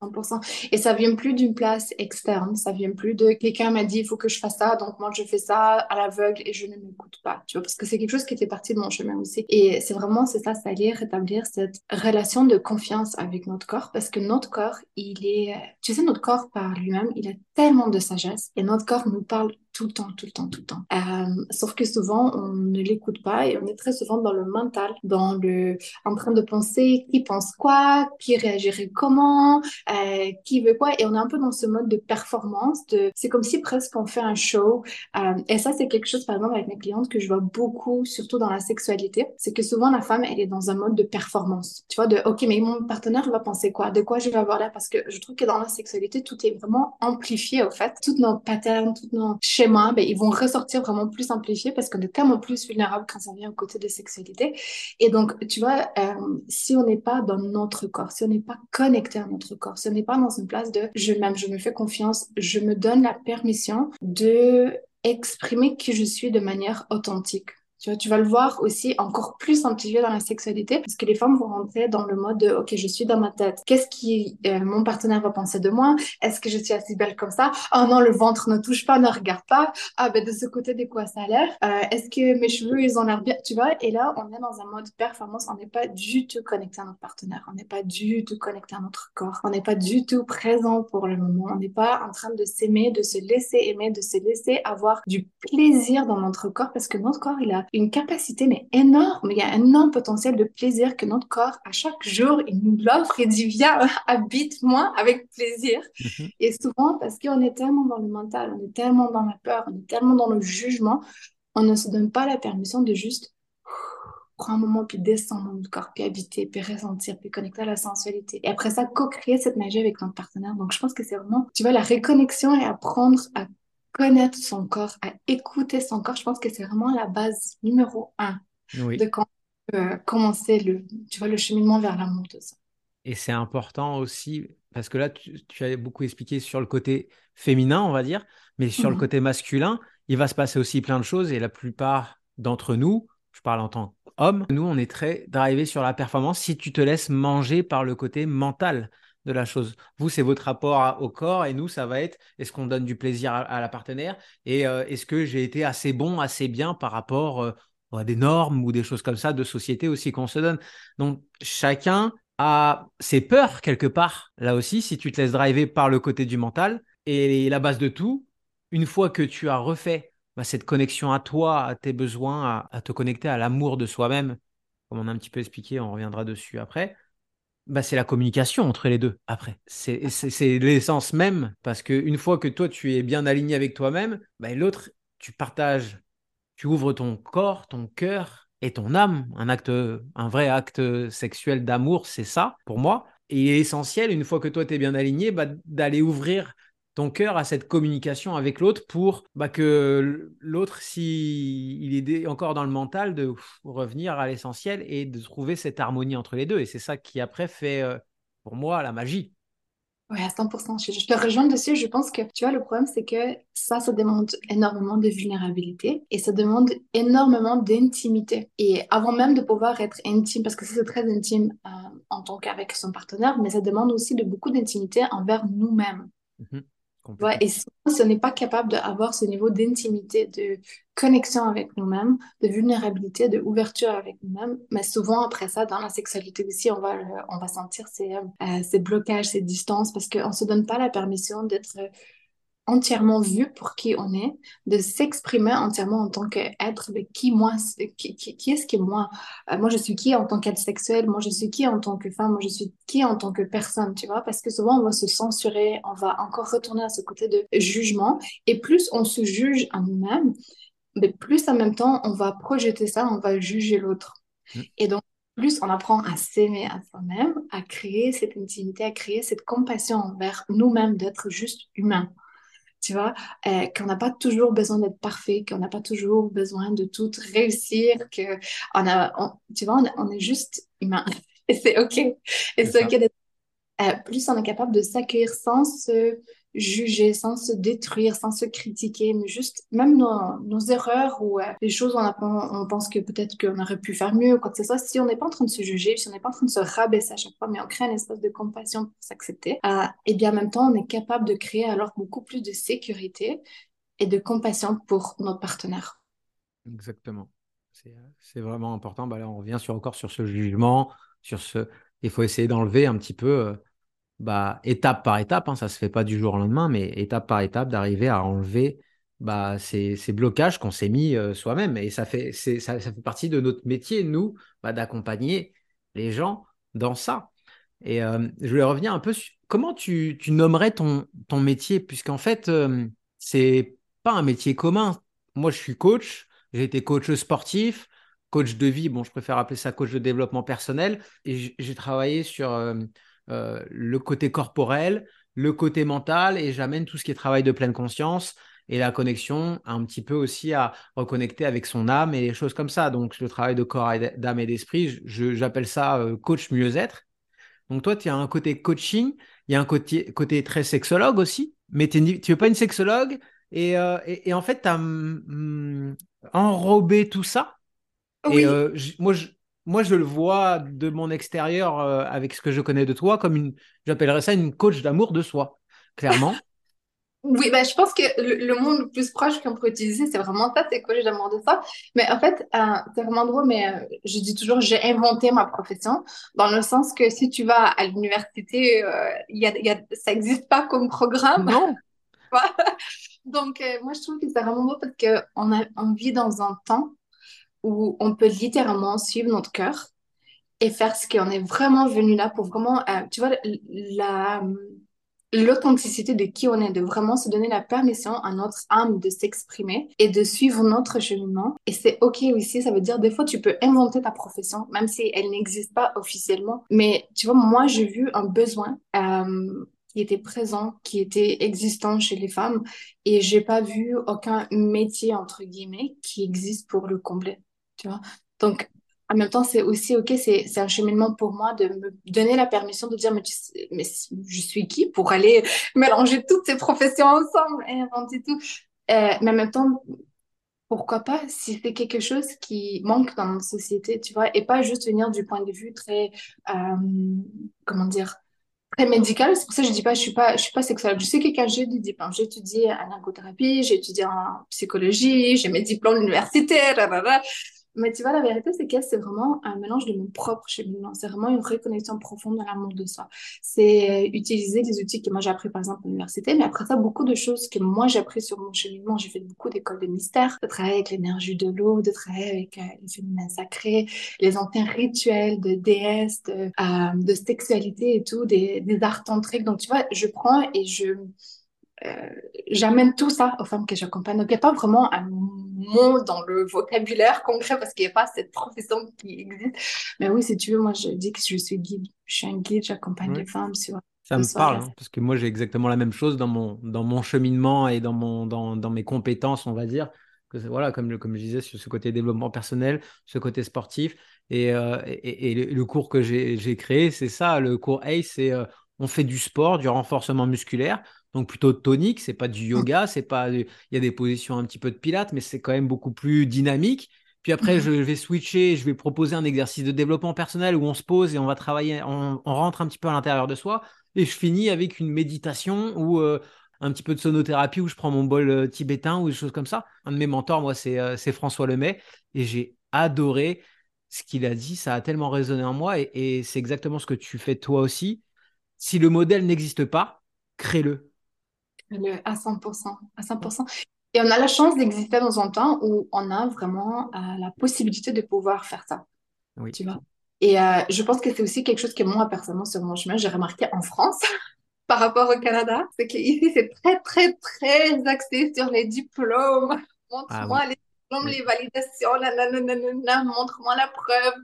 100%. Et ça vient plus d'une place externe, ça vient plus de quelqu'un m'a dit il faut que je fasse ça, donc moi je fais ça à l'aveugle et je ne m'écoute pas, tu vois, parce que c'est quelque chose qui était parti de mon chemin aussi. Et c'est vraiment, c'est ça, ça allait rétablir cette relation de confiance avec notre corps, parce que notre corps, il est, tu sais, notre corps par lui-même, il a tellement de sagesse et notre corps nous parle tout le temps, tout le temps, tout le temps. Euh, sauf que souvent, on ne l'écoute pas et on est très souvent dans le mental, dans le, en train de penser qui pense quoi, qui réagirait comment, euh, qui veut quoi. Et on est un peu dans ce mode de performance. C'est comme si presque on fait un show. Euh, et ça, c'est quelque chose, par exemple, avec mes clientes que je vois beaucoup, surtout dans la sexualité. C'est que souvent, la femme, elle est dans un mode de performance. Tu vois, de, OK, mais mon partenaire va penser quoi? De quoi je vais avoir là? Parce que je trouve que dans la sexualité, tout est vraiment amplifié, au fait. Toutes nos patterns, toutes nos schémas ben, ils vont ressortir vraiment plus amplifiés parce qu'on est tellement plus vulnérable quand ça vient au côté de sexualité. Et donc, tu vois, euh, si on n'est pas dans notre corps, si on n'est pas connecté à notre corps, si on n'est pas dans une place de je m'aime, je me fais confiance, je me donne la permission de exprimer qui je suis de manière authentique. Tu vois, tu vas le voir aussi encore plus amplifié dans la sexualité parce que les femmes vont rentrer dans le mode de OK, je suis dans ma tête. Qu'est-ce qui euh, mon partenaire va penser de moi? Est-ce que je suis assez belle comme ça? Oh non, le ventre ne touche pas, ne regarde pas. Ah ben de ce côté de quoi ça a l'air? Euh, Est-ce que mes cheveux ils ont l'air bien? Tu vois Et là, on est dans un mode performance. On n'est pas du tout connecté à notre partenaire. On n'est pas du tout connecté à notre corps. On n'est pas du tout présent pour le moment. On n'est pas en train de s'aimer, de se laisser aimer, de se laisser avoir du plaisir dans notre corps parce que notre corps il a une capacité mais énorme, il y a un énorme potentiel de plaisir que notre corps, à chaque jour, il nous l'offre et dit viens, habite-moi avec plaisir. Mhm. Et souvent, parce qu'on est tellement dans le mental, on est tellement dans la peur, on est tellement dans le jugement, on ne se donne pas la permission de juste prendre un moment, puis descendre dans notre corps, puis habiter, puis ressentir, puis connecter à la sensualité. Et après ça, co-créer cette magie avec notre partenaire. Donc, je pense que c'est vraiment, tu vois, la réconnexion et apprendre à connaître son corps, à écouter son corps, je pense que c'est vraiment la base numéro un Oui. de quand euh, commencer le, tu vois, le cheminement vers l'amour de ça. Et c'est important aussi, parce que là, tu, tu as beaucoup expliqué sur le côté féminin, on va dire, mais sur le Mhm. côté masculin, il va se passer aussi plein de choses. Et la plupart d'entre nous, je parle en tant qu'homme, nous, on est très drivé sur la performance si tu te laisses manger par le côté mental de la chose. Vous, c'est votre rapport au corps, et nous, ça va être est-ce qu'on donne du plaisir à, la partenaire et euh, est-ce que j'ai été assez bon, assez bien par rapport euh, à des normes ou des choses comme ça de société aussi qu'on se donne. Donc, chacun a ses peurs quelque part, là aussi, si tu te laisses driver par le côté du mental. Et la base de tout, une fois que tu as refait bah, cette connexion à toi, à tes besoins, à te connecter à l'amour de soi-même, comme on a un petit peu expliqué, on reviendra dessus après, bah, c'est la communication entre les deux après. C'est c'est- c'est l'essence même, parce qu'une fois que toi, tu es bien aligné avec toi-même, bah, l'autre, tu partages, tu ouvres ton corps, ton cœur et ton âme. Un acte, un vrai acte sexuel d'amour, c'est ça pour moi. Et il est essentiel, une fois que toi, tu es bien aligné, bah, d'aller ouvrir ton cœur à cette communication avec l'autre pour bah, que l'autre, s'il est encore dans le mental, de pff, revenir à l'essentiel et de trouver cette harmonie entre les deux. Et c'est ça qui, après, fait, euh, pour moi, la magie. Ouais, à 100%. Je, je te rejoins dessus. Je pense que, tu vois, le problème, c'est que ça, ça demande énormément de vulnérabilité et ça demande énormément d'intimité. Et avant même de pouvoir être intime, parce que c'est très intime euh, en tant qu'avec son partenaire, mais ça demande aussi de beaucoup d'intimité envers nous-mêmes. Mhm. Ouais, et si on n'est pas capable d'avoir ce niveau d'intimité, de connexion avec nous-mêmes, de vulnérabilité, de ouverture avec nous-mêmes, mais souvent après ça, dans la sexualité aussi, on va, le- on va sentir ces, euh, ces blocages, ces distances, parce qu'on ne se donne pas la permission d'être entièrement vu pour qui on est, de s'exprimer entièrement en tant qu'être, mais qui moi, qui, qui, qui est-ce que moi? Euh, moi, je suis qui en tant qu'être sexuel? Moi, je suis qui en tant que femme? Moi, je suis qui en tant que personne, tu vois? Parce que souvent, on va se censurer, on va encore retourner à ce côté de jugement, et plus on se juge à nous-mêmes, mais plus en même temps, on va projeter ça, on va juger l'autre. Mhm. Et donc, plus on apprend à s'aimer à soi-même, à créer cette intimité, à créer cette compassion envers nous-mêmes, d'être juste humain tu vois, euh, qu'on n'a pas toujours besoin d'être parfait, qu'on n'a pas toujours besoin de tout réussir, que on a, on- tu vois, on, est- on est juste humain. Et c'est OK. Et C'est. OK d'être... euh, plus on est capable de s'accueillir sans se juger, sans se détruire, sans se critiquer, mais juste même nos, nos erreurs ou euh, les choses où on, pense que peut-être qu'on aurait pu faire mieux quoi que ce soit, si on n'est pas en train de se juger, si on n'est pas en train de se rabaisser à chaque fois, mais on crée un espace de compassion pour s'accepter, euh, et bien en même temps, on est capable de créer alors beaucoup plus de sécurité et de compassion pour notre partenaire. Exactement. C'est euh, c'est vraiment important. Bah là, on revient encore sur ce jugement, sur ce. Il faut essayer d'enlever un petit peu, euh, bah, étape par étape. hein, ça se fait pas du jour au lendemain, mais étape par étape, d'arriver à enlever bah, ces, ces blocages qu'on s'est mis euh, soi-même. Et ça fait, ça, ça fait partie de notre métier, nous, bah, d'accompagner les gens dans ça. Et euh, je voulais revenir un peu sur comment tu, tu nommerais ton, ton métier, puisqu'en fait, euh, c'est pas un métier commun. Moi, je suis coach. J'ai été coach sportif, coach de vie, bon, je préfère appeler ça coach de développement personnel. Et j'ai travaillé sur euh, le côté corporel, le côté mental, et j'amène tout ce qui est travail de pleine conscience et la connexion un petit peu aussi à reconnecter avec son âme et les choses comme ça. Donc, le travail de corps, d'âme et d'esprit, j'appelle ça euh, coach mieux-être. Donc, toi, tu as un côté coaching, il y a un côté, côté très sexologue aussi, mais tu n'es pas une sexologue. Et, euh, et, et, en fait, tu as mm, enrobé tout ça. Oui. Et euh, moi, je, moi, je le vois de mon extérieur euh, avec ce que je connais de toi comme une, j'appellerais ça une coach d'amour de soi, clairement. Oui, ben, je pense que le, le mot le plus proche qu'on pourrait utiliser, c'est vraiment ça, c'est coach d'amour de soi. Mais en fait, euh, c'est vraiment drôle, mais euh, je dis toujours, j'ai inventé ma profession, dans le sens que si tu vas à l'université, euh, y a, y a, ça n'existe pas comme programme. Non. Donc, euh, moi, je trouve que c'est vraiment beau parce qu'on a, on vit dans un temps où on peut littéralement suivre notre cœur et faire ce qu'on est vraiment venu là pour vraiment, euh, tu vois, la l'authenticité de qui on est, de vraiment se donner la permission à notre âme de s'exprimer et de suivre notre cheminement. Et c'est OK aussi, ça veut dire des fois tu peux inventer ta profession, même si elle n'existe pas officiellement. Mais tu vois, moi j'ai vu un besoin. Euh, qui était présent, qui était existant chez les femmes, et j'ai pas vu aucun métier, entre guillemets, qui existe pour le combler, tu vois. Donc, en même temps, c'est aussi, OK, c'est, un cheminement pour moi de me donner la permission de dire, mais, je suis qui pour aller mélanger toutes ces professions ensemble et inventer tout. Euh, mais en même temps, pourquoi pas si c'est quelque chose qui manque dans notre société, tu vois, et pas juste venir du point de vue très, euh, comment dire, très médical. C'est pour ça que je dis pas, je suis suis pas sexuelle. Je sais quelqu'un, j'ai des diplômes. J'ai étudié en ergothérapie, j'ai étudié en psychologie, j'ai mes diplômes universitaires, mais tu vois, la vérité, c'est que c'est vraiment un mélange de mon propre cheminement. C'est vraiment une reconnexion profonde dans l'amour de soi. C'est euh, utiliser les outils que moi j'ai appris, par exemple, à l'université, mais après ça, beaucoup de choses que moi j'ai appris sur mon cheminement. J'ai fait beaucoup d'écoles de mystère, de travailler avec l'énergie de l'eau, de travailler avec euh, les féminins sacrés, les anciens rituels de déesses, de, euh, de sexualité et tout, des, des arts tantriques. Donc, tu vois, je prends et je j'amène tout ça aux femmes que j'accompagne. Donc, il n'y a pas vraiment un mot dans le vocabulaire concret parce qu'il n'y a pas cette profession qui existe. Mais oui, si tu veux, moi, je dis que je suis guide. Je suis un guide, j'accompagne les femmes sur. Ça me parle, hein, parce que moi, j'ai exactement la même chose dans mon, dans mon cheminement et dans, mon, dans, dans mes compétences, on va dire. Que, voilà, comme, comme je disais, sur ce côté développement personnel, ce côté sportif. Et, euh, et, le, cours que j'ai créé, c'est ça. Le cours ACE, c'est euh, on fait du sport, du renforcement musculaire donc plutôt tonique, c'est pas du mmh. yoga, c'est pas il y a des positions un petit peu de pilates mais c'est quand même beaucoup plus dynamique. Puis après mmh je vais switcher, je vais proposer un exercice de développement personnel où on se pose et on va travailler on, rentre un petit peu à l'intérieur de soi et je finis avec une méditation ou euh, un petit peu de sonothérapie où je prends mon bol euh, tibétain ou des choses comme ça. Un de mes mentors moi c'est euh, François Lemay et j'ai adoré ce qu'il a dit, ça a tellement résonné en moi et, et c'est exactement ce que tu fais toi aussi. Si le modèle n'existe pas, crée-le à 100%, à 100%. Et on a la chance d'exister dans un temps où on a vraiment euh, la possibilité de pouvoir faire ça. Oui. Tu vois? Et euh, je pense que c'est aussi quelque chose que moi, personnellement, sur mon chemin, j'ai remarqué en France par rapport au Canada. C'est qu'ici, c'est très, très, très axé sur les diplômes. Ah Montre-moi les les validations, montre-moi la preuve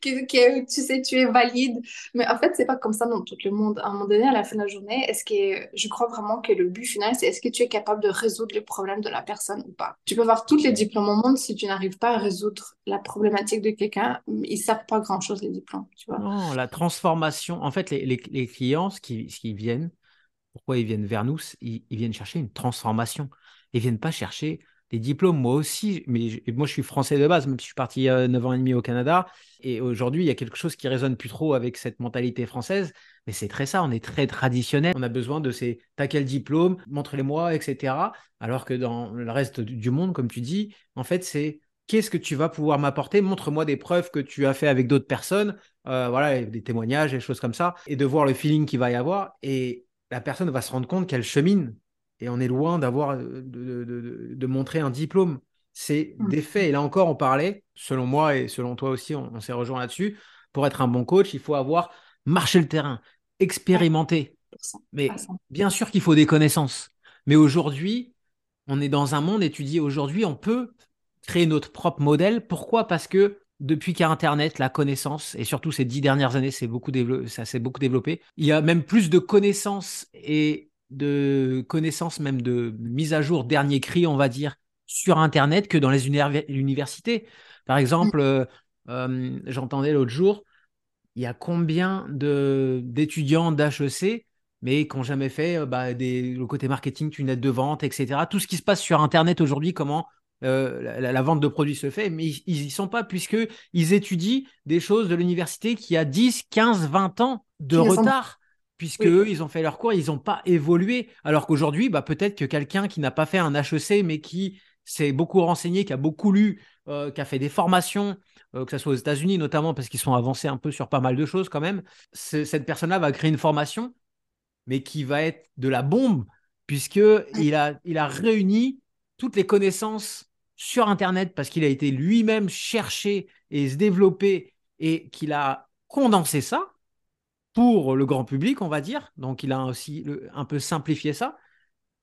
que, que, tu sais, tu es valide. Mais en fait, c'est pas comme ça dans tout le monde. À un moment donné, à la fin de la journée, est-ce que je crois vraiment que le but final, c'est est-ce que tu es capable de résoudre les problèmes de la personne ou pas? Tu peux avoir tous les diplômes au monde si tu n'arrives pas à résoudre la problématique de quelqu'un, ils savent pas grand-chose, les diplômes, tu vois. Non, la transformation. En fait, les, les, les clients, ce qui, ce qui viennent, pourquoi ils viennent vers nous, ils, ils viennent chercher une transformation. Ils viennent pas chercher les diplômes, moi aussi, mais moi je suis français de base, même si je suis parti euh, 9 ans et demi au Canada. Et aujourd'hui, il y a quelque chose qui résonne plus trop avec cette mentalité française. Mais c'est très ça, on est très traditionnel. On a besoin de ces t'as quel diplôme, montre-les-moi, etc. Alors que dans le reste du monde, comme tu dis, en fait, c'est qu'est-ce que tu vas pouvoir m'apporter? Montre-moi des preuves que tu as fait avec d'autres personnes, euh, voilà, des témoignages, des choses comme ça, et de voir le feeling qu'il va y avoir. Et la personne va se rendre compte qu'elle chemine et on est loin d'avoir euh, de, montrer un diplôme. C'est mmh. des faits. Et là encore, on parlait, selon moi et selon toi aussi, on, s'est rejoint là-dessus. Pour être un bon coach, il faut avoir marché le terrain, expérimenté. Mais bien sûr qu'il faut des connaissances. Mais aujourd'hui, on est dans un monde étudié. Aujourd'hui, on peut créer notre propre modèle. Pourquoi? Parce que depuis qu'il y a Internet, la connaissance, et surtout ces dix dernières années, beaucoup ça s'est beaucoup développé. Il y a même plus de connaissances et de connaissances, même de mise à jour, dernier cri, on va dire, sur Internet que dans les universités. Par exemple, euh, euh, j'entendais l'autre jour, il y a combien d'étudiants d'HEC, mais qui n'ont jamais fait euh, bah, des, le côté marketing, tunnel de vente, etc. Tout ce qui se passe sur Internet aujourd'hui, comment la, vente de produits se fait, mais ils n'y sont pas, puisqu'ils étudient des choses de l'université qui a 10, 15, 20 ans de retard puisque eux, ils ont fait leur cours, ils n'ont pas évolué. Alors qu'aujourd'hui, bah, peut-être que quelqu'un qui n'a pas fait un HEC, mais qui s'est beaucoup renseigné, qui a beaucoup lu, euh, qui a fait des formations, euh, que ce soit aux États-Unis notamment, parce qu'ils sont avancés un peu sur pas mal de choses quand même, cette personne-là va créer une formation, mais qui va être de la bombe, puisqu'il a, il a réuni toutes les connaissances sur Internet, parce qu'il a été lui-même cherché et se développer, et qu'il a condensé ça pour le grand public, on va dire, donc il a aussi un peu simplifié ça,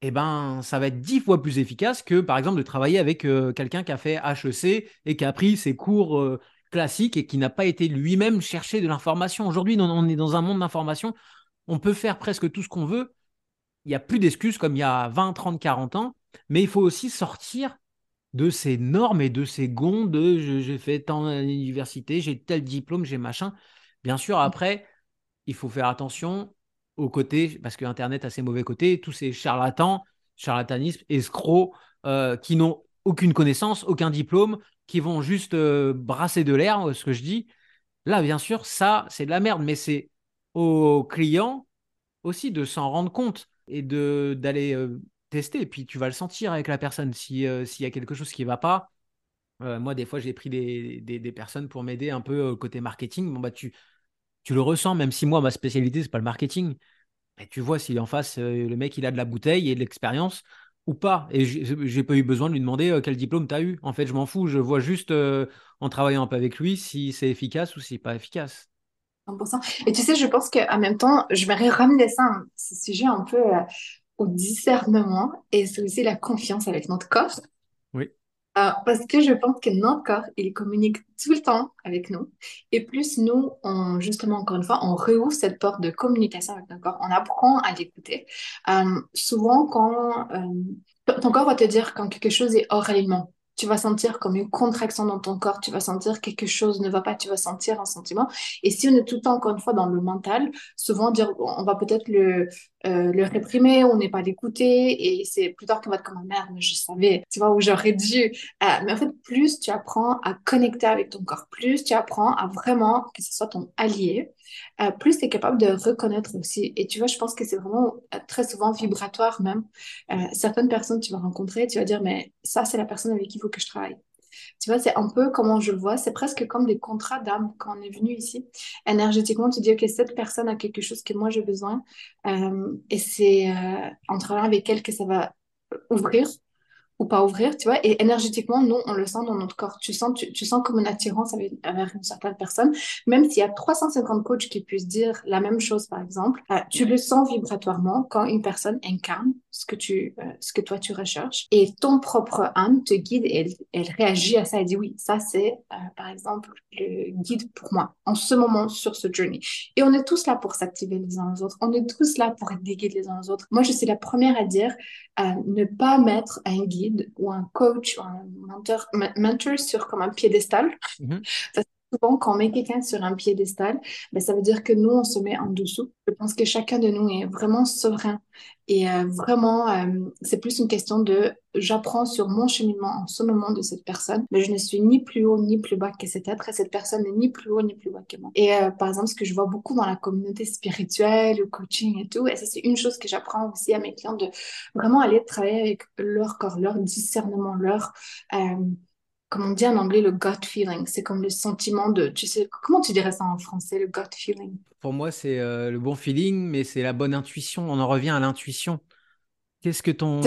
eh ben, ça va être dix fois plus efficace que, par exemple, de travailler avec euh, quelqu'un qui a fait HEC et qui a pris ses cours euh, classiques et qui n'a pas été lui-même chercher de l'information. Aujourd'hui, on est dans un monde d'information. On peut faire presque tout ce qu'on veut, il n'y a plus d'excuses comme il y a 20, 30, 40 ans, mais il faut aussi sortir de ces normes et de ces gonds de j'ai fait tant d'université, j'ai tel diplôme, j'ai machin. Bien sûr, après, il faut faire attention aux côtés, parce que Internet a ses mauvais côtés, tous ces charlatans, charlatanisme, escrocs, euh, qui n'ont aucune connaissance, aucun diplôme, qui vont juste euh, brasser de l'air, ce que je dis. Là, bien sûr, ça, c'est de la merde, mais c'est aux clients aussi de s'en rendre compte et d'aller euh, tester. Puis tu vas le sentir avec la personne si s'il y a quelque chose qui ne va pas. moi, des fois, j'ai pris des, des, personnes pour m'aider un peu côté marketing. Bon, bah, tu, tu le ressens, même si moi, ma spécialité, c'est pas le marketing. Et tu vois si en face, euh, le mec, il a de la bouteille et de l'expérience ou pas. Et j'ai pas eu besoin de lui demander euh, quel diplôme tu as eu. En fait, je m'en fous. Je vois juste euh, en travaillant un peu avec lui si c'est efficace ou si pas efficace. 100%. Et tu sais, je pense qu'en même temps, je vais ramener ça, hein, ce sujet un peu au discernement et c'est aussi la confiance avec notre corps. Euh, parce que je pense que notre corps, il communique tout le temps avec nous. Et plus nous, on, justement, encore une fois, on rehausse cette porte de communication avec notre corps, on apprend à l'écouter. Euh, souvent, quand euh, ton corps va te dire quand quelque chose est hors alignement, tu vas sentir comme une contraction dans ton corps, tu vas sentir quelque chose ne va pas, tu vas sentir un sentiment. Et si on est tout le temps, encore une fois, dans le mental, souvent on va peut-être le, euh, le réprimer, on n'est pas l'écouter, et c'est plus tard qu'on va être comme, ah, merde, mais je savais, tu vois, où j'aurais dû. Euh, mais en fait, plus tu apprends à connecter avec ton corps, plus tu apprends à vraiment que ce soit ton allié, euh, plus tu es capable de reconnaître aussi. Et tu vois, je pense que c'est vraiment très souvent vibratoire même. certaines personnes tu vas rencontrer, tu vas dire, mais ça, c'est la personne avec qui il faut que je travaille. Tu vois, c'est un peu comment je le vois. C'est presque comme des contrats d'âme quand on est venu ici. Énergétiquement, tu dis, OK, cette personne a quelque chose que moi j'ai besoin. Euh, et c'est euh, en travaillant avec elle que ça va ouvrir ou pas ouvrir, tu vois. Et énergétiquement, nous, on le sent dans notre corps. Tu sens, tu, sens comme une attirance avec, une certaine personne. Même s'il y a 350 coachs qui puissent dire la même chose, par exemple, euh, tu le sens vibratoirement quand une personne incarne ce que, tu, euh, ce que toi, tu recherches. Et ton propre âme te guide et elle, elle réagit à ça. Elle dit oui, ça, c'est, euh, par exemple, le guide pour moi en ce moment sur ce journey. Et on est tous là pour s'activer les uns les autres. On est tous là pour être des guides les uns les autres. Moi, je suis la première à dire ne pas mettre un guide ou un coach ou un mentor, mentor sur comme un piédestal. Mm souvent, quand on met quelqu'un sur un piédestal, ben, ça veut dire que nous, on se met en dessous. Je pense que chacun de nous est vraiment souverain. Et euh, vraiment, euh, c'est plus une question de j'apprends sur mon cheminement en ce moment de cette personne, mais je ne suis ni plus haut ni plus bas que cet être et cette personne n'est ni plus haut ni plus bas que moi. Et euh, par exemple, ce que je vois beaucoup dans la communauté spirituelle, le coaching et tout, et ça c'est une chose que j'apprends aussi à mes clients de vraiment aller travailler avec leur corps, leur discernement, leur comme on dit en anglais, le gut feeling. C'est comme le sentiment de, tu sais, comment tu dirais ça en français, le gut feeling? Pour moi, c'est euh, le bon feeling, mais c'est la bonne intuition. On en revient à l'intuition. Qu'est-ce que ton...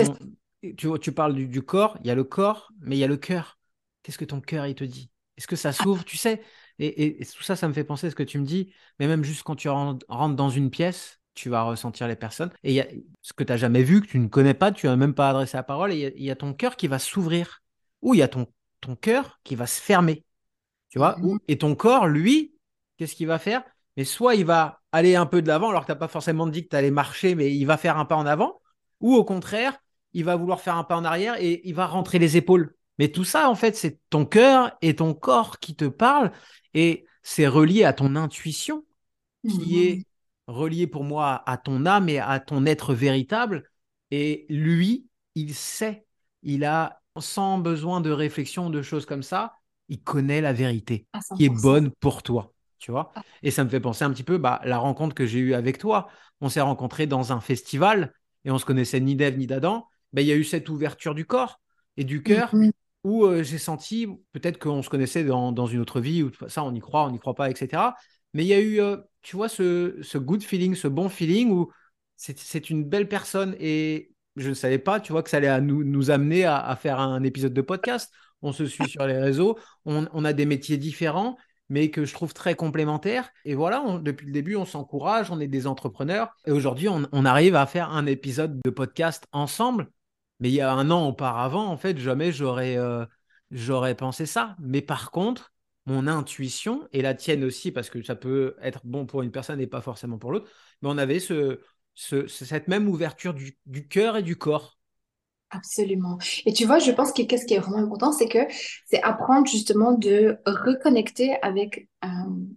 Tu, tu parles du, corps, il y a le corps, mais il y a le cœur. Qu'est-ce que ton cœur, il te dit? Est-ce que ça s'ouvre? Tu sais et, tout ça, ça me fait penser à ce que tu me dis, mais même juste quand tu rentres dans une pièce, tu vas ressentir les personnes. Et il y a ce que tu n'as jamais vu, que tu ne connais pas, tu n'as même pas adressé la parole, et il y, a ton cœur qui va s'ouvrir. Ou il y a ton ton cœur qui va se fermer. Tu vois mhm. Et ton corps, lui, qu'est-ce qu'il va faire? Mais soit il va aller un peu de l'avant, alors que tu n'as pas forcément dit que tu allais marcher, mais il va faire un pas en avant. Ou au contraire, il va vouloir faire un pas en arrière et il va rentrer les épaules. Mais tout ça, en fait, c'est ton cœur et ton corps qui te parlent. Et c'est relié à ton intuition, qui mhm. est relié pour moi à ton âme et à ton être véritable. Et lui, il sait, il a sans besoin de réflexion, de choses comme ça, il connaît la vérité qui est bonne pour toi. Tu vois ah. Et ça me fait penser un petit peu bah, la rencontre que j'ai eue avec toi. On s'est rencontrés dans un festival et on se connaissait ni d'Ève ni d'Adam. Bah, il y a eu cette ouverture du corps et du cœur où euh, j'ai senti peut-être qu'on se connaissait dans, une autre vie, ou ça on y croit, on n'y croit pas, etc. Mais il y a eu, euh, tu vois, ce, ce good feeling, ce bon feeling où c'est une belle personne et je ne savais pas, tu vois, que ça allait nous, amener à, faire un épisode de podcast. On se suit sur les réseaux, on, a des métiers différents, mais que je trouve très complémentaires. Et voilà, depuis le début, on s'encourage, on est des entrepreneurs. Et aujourd'hui, on, arrive à faire un épisode de podcast ensemble. Mais il y a un an auparavant, en fait, jamais j'aurais euh, j'aurais pensé ça. Mais par contre, mon intuition, et la tienne aussi, parce que ça peut être bon pour une personne et pas forcément pour l'autre, mais on avait ce, cette même ouverture du, du cœur et du corps. Absolument. Et tu vois, je pense que qu'est-ce qui est vraiment important, c'est que c'est apprendre justement de reconnecter avec euh,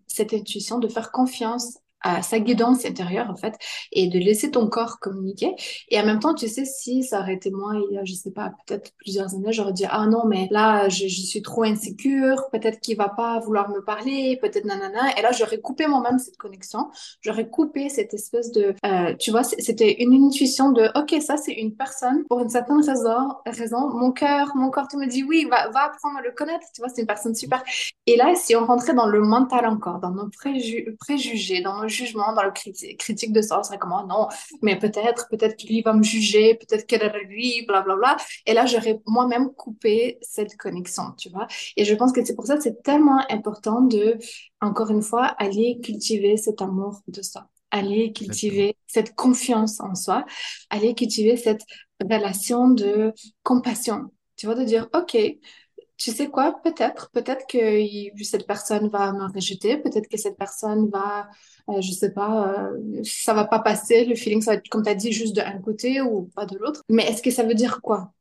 cette intuition, de faire confiance sa guidance intérieure en fait et de laisser ton corps communiquer. Et en même temps tu sais si ça aurait été moi il y a je sais pas peut-être plusieurs années j'aurais dit ah non mais là je, suis trop insécure peut-être qu'il va pas vouloir me parler peut-être nanana. Et là j'aurais coupé moi-même cette connexion. J'aurais coupé cette espèce de euh, tu vois c'était une intuition de ok ça c'est une personne pour une certaine raison raison. Mon cœur mon corps tout me dit oui va va apprendre à le connaître tu vois c'est une personne super. Et là si on rentrait dans le mental encore dans nos préjugés dans nos jugement, dans le critique de serait comme, oh non, mais peut-être, peut-être qu'il va me juger, peut-être qu'elle est lui, blablabla. Et là, j'aurais moi-même coupé cette connexion, tu vois. Et je pense que c'est pour ça que c'est tellement important de, encore une fois, aller cultiver cet amour de soi aller cultiver cette confiance en soi, aller cultiver cette relation de compassion. Tu vois, de dire, OK, tu sais quoi, peut-être, peut-être que cette personne va me rejeter, peut-être que cette personne va, euh, je sais pas, euh, ça va pas passer, le feeling, ça va être, comme tu as dit, juste d'un côté ou pas de l'autre. Mais est-ce que ça veut dire quoi?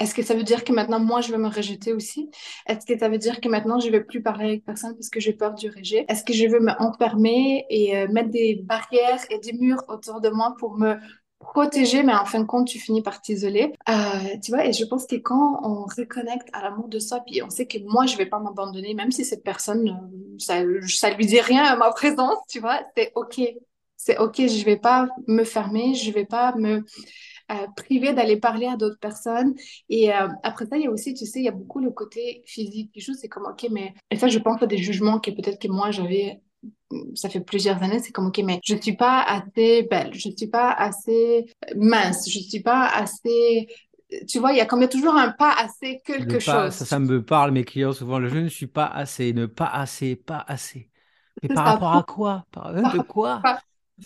Est-ce que ça veut dire que maintenant, moi, je vais me rejeter aussi? Est-ce que ça veut dire que maintenant, je vais plus parler avec personne parce que j'ai peur du rejet? Est-ce que je veux me enfermer et euh, mettre des barrières et des murs autour de moi pour me protéger, mais en fin de compte, tu finis par t'isoler. Euh, tu vois, et je pense que quand on reconnecte à l'amour de soi, puis on sait que moi, je vais pas m'abandonner, même si cette personne, euh, ça, ça lui dit rien à ma présence, tu vois, c'est OK. C'est OK, je vais pas me fermer, je vais pas me euh, priver d'aller parler à d'autres personnes. Et après ça, il y a aussi, tu sais, il y a beaucoup le côté physique qui joue. C'est comme, OK, mais... Et ça, je pense à des jugements que peut-être que moi, j'avais ça fait plusieurs années, c'est comme, ok, mais je suis pas assez belle, je suis pas assez mince, je suis pas assez tu vois, il y a comme toujours un pas assez quelque chose. ça, ça me parle, mes clients, souvent, le je ne suis pas assez, ne pas assez, pas assez. Mais par rapport à quoi? Par, De quoi?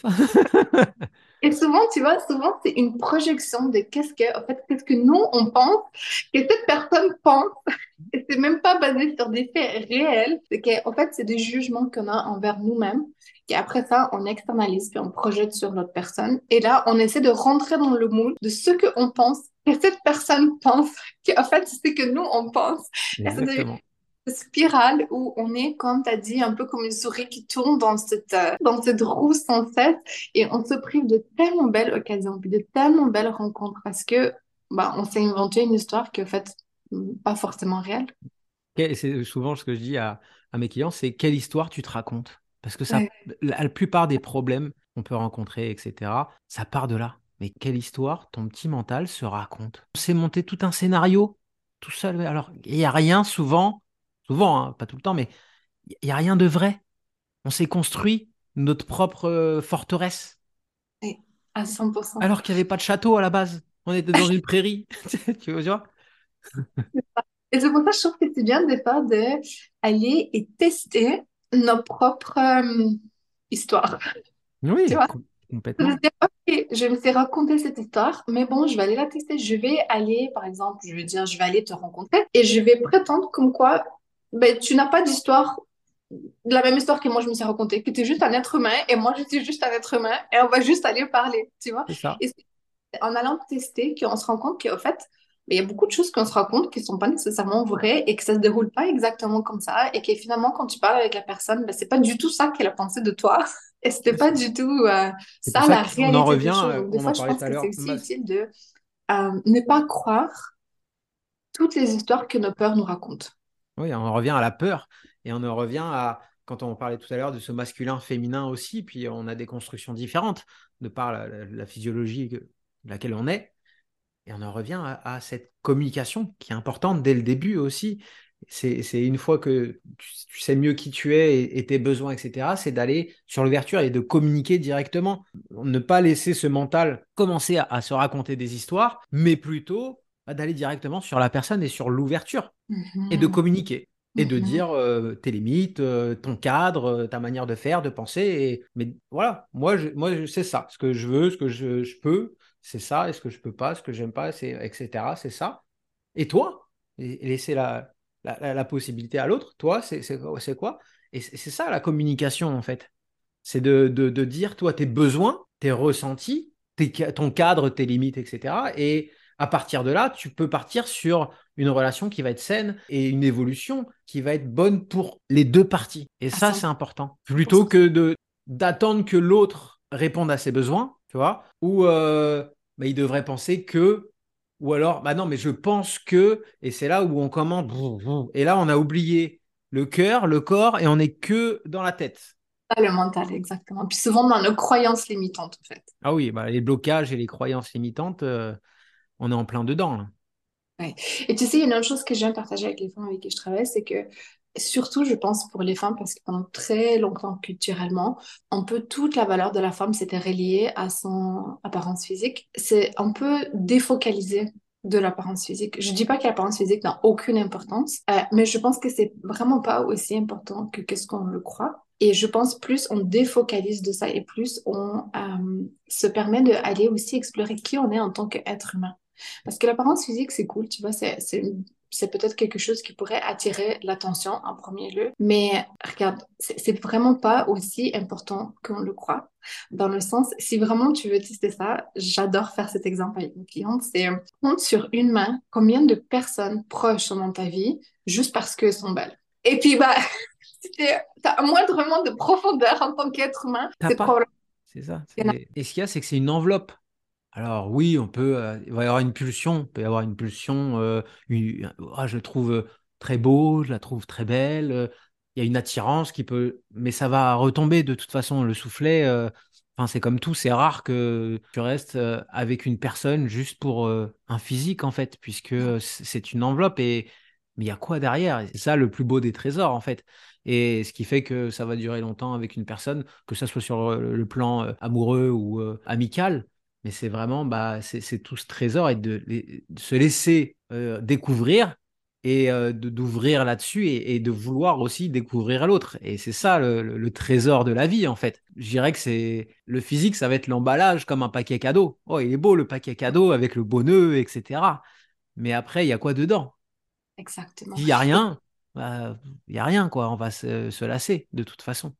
Et souvent, tu vois, souvent, c'est une projection de qu'est-ce que, en fait, qu'est-ce que nous, on pense, que cette personne pense. Et c'est même pas basé sur des faits réels. C'est qu'en fait, c'est des jugements qu'on a envers nous-mêmes. Et après ça, on externalise, puis on projette sur l'autre personne. Et là, on essaie de rentrer dans le moule de ce qu'on pense, que cette personne pense, qu'en fait, c'est ce que nous, on pense. Spirale où on est, comme tu as dit, un peu comme une souris qui tourne dans cette, euh, dans cette roue sans cesse et on se prive de tellement belles occasions, de tellement belles rencontres parce que bah, on s'est inventé une histoire qui est en fait pas forcément réelle. c'est souvent ce que je dis à, à mes clients, c'est quelle histoire tu te racontes? Parce que ça, la, plupart des problèmes qu'on peut rencontrer, etc., ça part de là. Mais quelle histoire ton petit mental se raconte? On s'est monté tout un scénario tout seul. Alors, il n'y a rien souvent souvent, hein, pas tout le temps, mais il n'y a rien de vrai. On s'est construit notre propre euh, forteresse. Oui, à 100%. Alors qu'il n'y avait pas de château à la base. On était dans une prairie. tu vois Et c'est pour ça que je trouve que c'est bien des fois d'aller et tester nos propres euh, histoires. Oui, tu vois? complètement. Je me suis raconté cette histoire, mais bon, je vais aller la tester. Je vais aller, par exemple, je vais dire, je vais aller te rencontrer et je vais prétendre comme quoi ben, tu n'as pas d'histoire, la même histoire que moi je me suis racontée, que tu es juste un être humain et moi je suis juste un être humain et on va juste aller parler, tu vois. Et en allant tester qu'on se rend compte qu'en fait, ben, il y a beaucoup de choses qu'on se rend compte qui ne sont pas nécessairement vraies et que ça ne se déroule pas exactement comme ça et que finalement, quand tu parles avec la personne, ben, ce n'est pas du tout ça qu'elle a pensé de toi et ce n'était pas du tout euh, ça la réalité. On en revient, des, fois, je pense que c'est aussi utile de euh, ne pas croire toutes les histoires que nos peurs nous racontent. Oui, on revient à la peur et on en revient à, quand on parlait tout à l'heure de ce masculin féminin aussi, puis on a des constructions différentes de par la, physiologie de laquelle on est. Et on en revient à, cette communication qui est importante dès le début aussi. C'est une fois que tu, sais mieux qui tu es et, tes besoins, etc., c'est d'aller sur l'ouverture et de communiquer directement. Ne pas laisser ce mental commencer à se raconter des histoires, mais plutôt d'aller directement sur la personne et sur l'ouverture et de mhm. communiquer et de mhm. dire euh, tes limites, euh, ton cadre, euh, ta manière de faire, de penser. Et... Mais voilà, moi, je, moi c'est ça. Ce que je veux, ce que je, peux, c'est ça. Et ce que je peux pas, ce que j'aime pas, c'est etc. C'est ça. Et toi et, laisser la, la, possibilité à l'autre. Toi, c'est quoi Et c'est ça la communication en fait. C'est de, de, de, dire, toi, tes besoins, tes ressentis, ton cadre, tes limites, etc. Et à partir de là, tu peux partir sur une relation qui va être saine et une évolution qui va être bonne pour les deux parties. Et ça, c'est important. Plutôt que de d'attendre que l'autre réponde à ses besoins, tu vois, ou euh, bah, il devrait penser que, ou alors, bah non, mais je pense que, et c'est là où on commande, et là, on a oublié le cœur, le corps, et on n'est que dans la tête. Le mental, exactement. Puis souvent dans nos croyances limitantes, en fait. Ah oui, bah, les blocages et les croyances limitantes, euh, on est en plein dedans. Et tu sais, il y a une autre chose que j'aime partager avec les femmes avec qui je travaille, c'est que surtout, je pense, pour les femmes, parce que pendant très longtemps, culturellement, un peu toute la valeur de la femme s'était reliée à son apparence physique. C'est un peu défocalisé de l'apparence physique. Je dis pas que l'apparence physique n'a aucune importance, euh, mais je pense que c'est vraiment pas aussi important que qu'est-ce qu'on le croit. Et je pense plus on défocalise de ça et plus on euh, se permet d'aller aussi explorer qui on est en tant qu'être humain. Parce que l'apparence physique, c'est cool, tu vois, c'est c'est peut-être quelque chose qui pourrait attirer l'attention en premier lieu. Mais regarde, c'est vraiment pas aussi important qu'on le croit. Dans le sens, si vraiment tu veux tester ça, j'adore faire cet exemple avec mes clientes, c'est compte sur une main combien de personnes proches sont dans ta vie juste parce qu'elles sont belles? Et puis, bah, si tu as moindrement de profondeur en tant qu'être humain, c'est probablement... C'est ça. Et ce qu'il y a, c'est que c'est une enveloppe. Alors oui, on peut, euh, il va y avoir une pulsion, il peut y avoir une pulsion, euh, ah, je le trouve euh, très beau, je la trouve très belle, il y a une attirance qui peut, mais ça va retomber de toute façon, le soufflet, enfin c'est comme tout, c'est rare que tu restes avec une personne juste pour un physique en fait, puisque c'est une enveloppe et mais il y a quoi derrière? C'est ça le plus beau des trésors en fait. Et ce qui fait que ça va durer longtemps avec une personne, que ça soit sur le plan amoureux ou amical, mais c'est vraiment bah, c'est tout ce trésor et de, se laisser euh, découvrir et euh, d'ouvrir là-dessus et, de vouloir aussi découvrir l'autre. Et c'est ça le, trésor de la vie en fait. Je dirais que c'est le physique, ça va être l'emballage comme un paquet cadeau. Oh, il est beau le paquet cadeau avec le beau nœud, etc. Mais après, il y a quoi dedans? Exactement. Il n'y a rien. Bah, il n'y a rien quoi. On va se lasser de toute façon.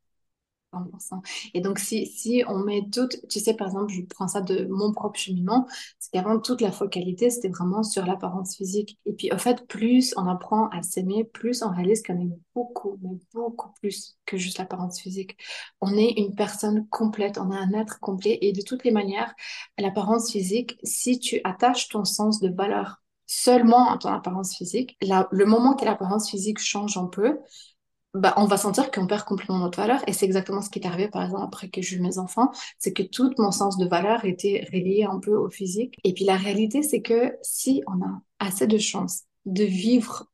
Et donc, si, si on met toute, tu sais, par exemple, je prends ça de mon propre cheminement, c'est qu'avant, toute la focalité, c'était vraiment sur l'apparence physique. Et puis, en fait, plus on apprend à s'aimer, plus on réalise qu'on est beaucoup, mais beaucoup plus que juste l'apparence physique. On est une personne complète, on est un être complet. Et de toutes les manières, l'apparence physique, si tu attaches ton sens de valeur seulement à ton apparence physique, là, le moment que l'apparence physique change un peu, bah, on va sentir qu'on perd complètement notre valeur. Et c'est exactement ce qui est arrivé, par exemple, après que j'ai eu mes enfants. C'est que tout mon sens de valeur était relié un peu au physique. Et puis la réalité, c'est que si on a assez de chance de vivre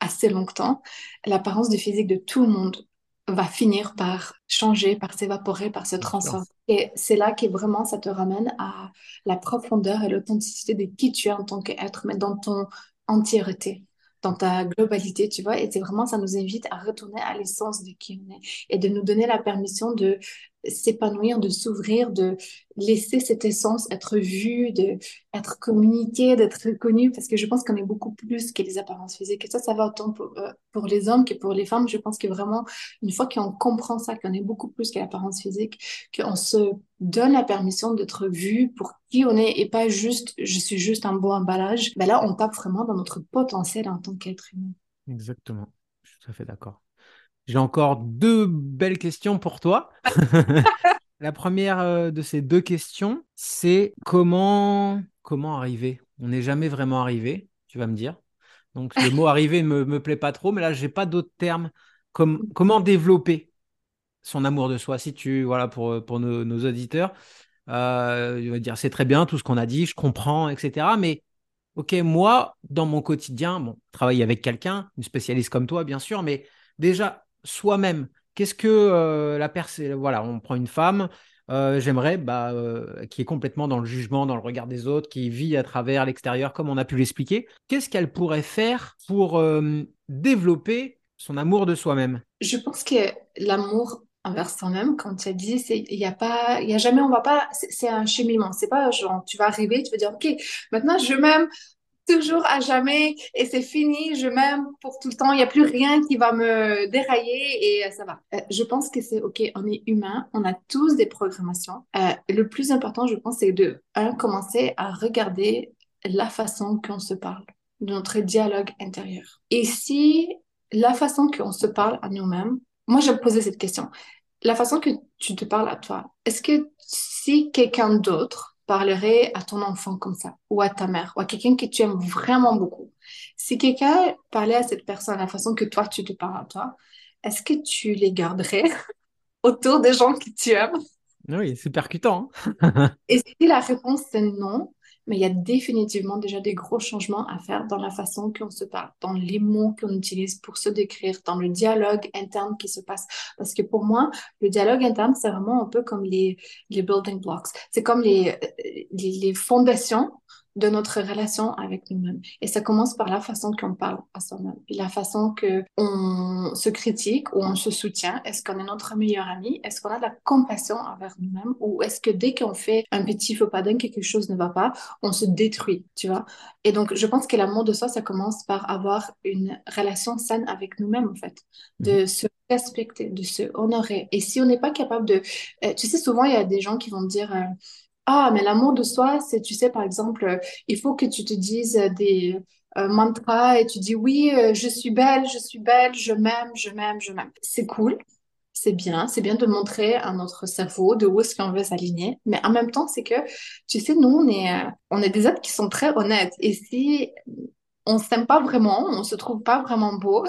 assez longtemps, l'apparence du physique de tout le monde va finir par changer, par s'évaporer, par se transformer. Et c'est là que vraiment ça te ramène à la profondeur et l'authenticité de qui tu es en tant qu'être, mais dans ton entièreté dans ta globalité, tu vois. Et c'est vraiment, ça nous invite à retourner à l'essence de qui on est et de nous donner la permission de s'épanouir, de s'ouvrir, de laisser cette essence être vue, de être communiquée, d'être reconnue, parce que je pense qu'on est beaucoup plus que les apparences physiques. Et ça, ça va autant pour, euh, pour les hommes que pour les femmes. Je pense que vraiment, une fois qu'on comprend ça, qu'on est beaucoup plus que l'apparence physique, qu'on se donne la permission d'être vu pour qui on est et pas juste je suis juste un beau emballage, ben là, on tape vraiment dans notre potentiel en tant qu'être humain. Exactement. Je suis tout à fait d'accord. J'ai encore deux belles questions pour toi. La première euh, de ces deux questions, c'est comment, comment arriver? On n'est jamais vraiment arrivé, tu vas me dire. Donc le mot arriver ne me, me plaît pas trop, mais là, je n'ai pas d'autres termes. Comme, comment développer son amour de soi Si tu, voilà, pour, pour nos, auditeurs, euh, dire c'est très bien tout ce qu'on a dit, je comprends, etc. Mais ok, moi, dans mon quotidien, bon, travailler avec quelqu'un, une spécialiste comme toi, bien sûr, mais déjà, soi-même. Qu'est-ce que euh, la personne. Voilà, on prend une femme. Euh, j'aimerais bah, euh, qui est complètement dans le jugement, dans le regard des autres, qui vit à travers l'extérieur, comme on a pu l'expliquer. Qu'est-ce qu'elle pourrait faire pour développer son amour de soi-même? Je pense que l'amour envers soi-même, comme tu as dit, il n'y a pas, il y a jamais, on va pas, c'est un cheminement. C'est pas genre, tu vas arriver, tu vas dire, OK, maintenant je m'aime, toujours à jamais et c'est fini, je m'aime pour tout le temps, il n'y a plus rien qui va me dérailler et ça va. Euh, je pense que c'est OK, on est humain, on a tous des programmations. Euh, le plus important, je pense, c'est de, un, commencer à regarder la façon qu'on se parle, notre dialogue intérieur. Et si la façon qu'on se parle à nous-mêmes, moi, je me cette question. La façon que tu te parles à toi, est-ce que si quelqu'un d'autre parlerait à ton enfant comme ça, ou à ta mère, ou à quelqu'un que tu aimes vraiment beaucoup, si quelqu'un parlait à cette personne la façon que toi, tu te parles à toi, est-ce que tu les garderais autour des gens que tu aimes? Oui, c'est percutant. Hein. Et si la réponse est non, mais il y a définitivement déjà des gros changements à faire dans la façon qu'on se parle, dans les mots qu'on utilise pour se décrire, dans le dialogue interne qui se passe. Parce que pour moi, le dialogue interne, c'est vraiment un peu comme les, les building blocks. C'est comme les, les, les fondations de notre relation avec nous-mêmes. Et ça commence par la façon qu'on parle à soi-même, la façon que on se critique ou on se soutient. Est-ce qu'on est notre meilleur ami? Est-ce qu'on a de la compassion envers nous-mêmes? Ou est-ce que dès qu'on fait un petit faux pas, que quelque chose ne va pas, on se détruit, tu vois? Et donc, je pense que l'amour de soi, ça commence par avoir une relation saine avec nous-mêmes, en fait. De mhm. se respecter, de se honorer. Et si on n'est pas capable de... Euh, tu sais, souvent, il y a des gens qui vont dire... Euh, ah, mais l'amour de soi, c'est, tu sais, par exemple, euh, il faut que tu te dises des euh, mantras et tu dis oui, euh, je suis belle, je suis belle, je m'aime, je m'aime, je m'aime. C'est cool, c'est bien, c'est bien de montrer à notre cerveau de où est-ce qu'on veut s'aligner, mais en même temps, c'est que, tu sais, nous, on est, on est des êtres qui sont très honnêtes et si on s'aime pas vraiment, on se trouve pas vraiment beau,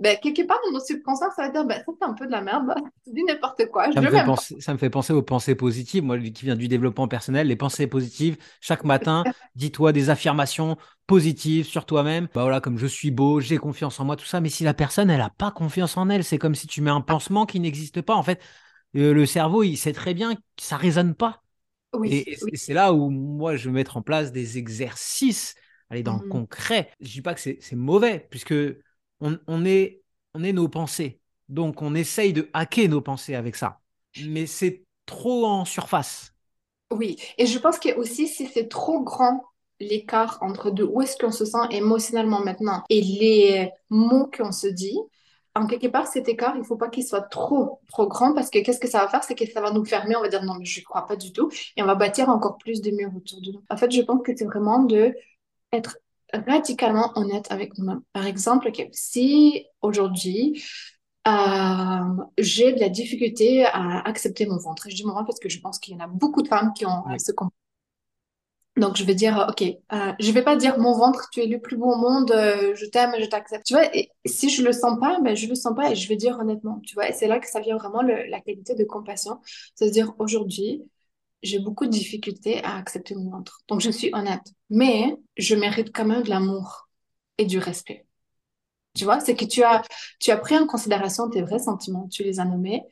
ben, quelque part dans nos subconscient, ça va dire ben, ça c'est un peu de la merde, tu dis n'importe quoi. Ça, me fait penser, ça me fait penser aux pensées positives. Moi, qui vient du développement personnel, les pensées positives, chaque matin, dis-toi des affirmations positives sur toi-même. Bah voilà, comme je suis beau, j'ai confiance en moi, tout ça. Mais si la personne, elle n'a pas confiance en elle, c'est comme si tu mets un pansement qui n'existe pas. En fait, euh, le cerveau, il sait très bien que ça ne résonne pas. Oui, et, c'est là où moi, je vais mettre en place des exercices, aller dans le mmh. concret. Je ne dis pas que c'est mauvais, puisque on, est, on est nos pensées. Donc, on essaye de hacker nos pensées avec ça. Mais c'est trop en surface. Oui, et je pense que aussi, si c'est trop grand l'écart entre de où est-ce qu'on se sent émotionnellement maintenant et les mots qu'on se dit, en quelque part, cet écart, il ne faut pas qu'il soit trop, trop grand parce que qu'est-ce que ça va faire? C'est que ça va nous fermer. On va dire non, mais je ne crois pas du tout. Et on va bâtir encore plus de murs autour de nous. En fait, je pense que c'est vraiment de être radicalement honnête avec nous-mêmes. Par exemple, si aujourd'hui, euh, j'ai de la difficulté à accepter mon ventre. je dis mon ventre parce que je pense qu'il y en a beaucoup de femmes qui ont ce comportement. Donc, je vais dire, OK, euh, je vais pas dire mon ventre, tu es le plus beau au monde, euh, je t'aime, je t'accepte. Tu vois, et si je le sens pas, ben, je le sens pas et je vais dire honnêtement, tu vois. Et c'est là que ça vient vraiment la qualité de compassion. C'est-à-dire, aujourd'hui, j'ai beaucoup de difficultés à accepter mon ventre. Donc, je suis honnête. Mais je mérite quand même de l'amour et du respect. Tu vois, c'est que tu as, tu as pris en considération tes vrais sentiments, tu les as nommés.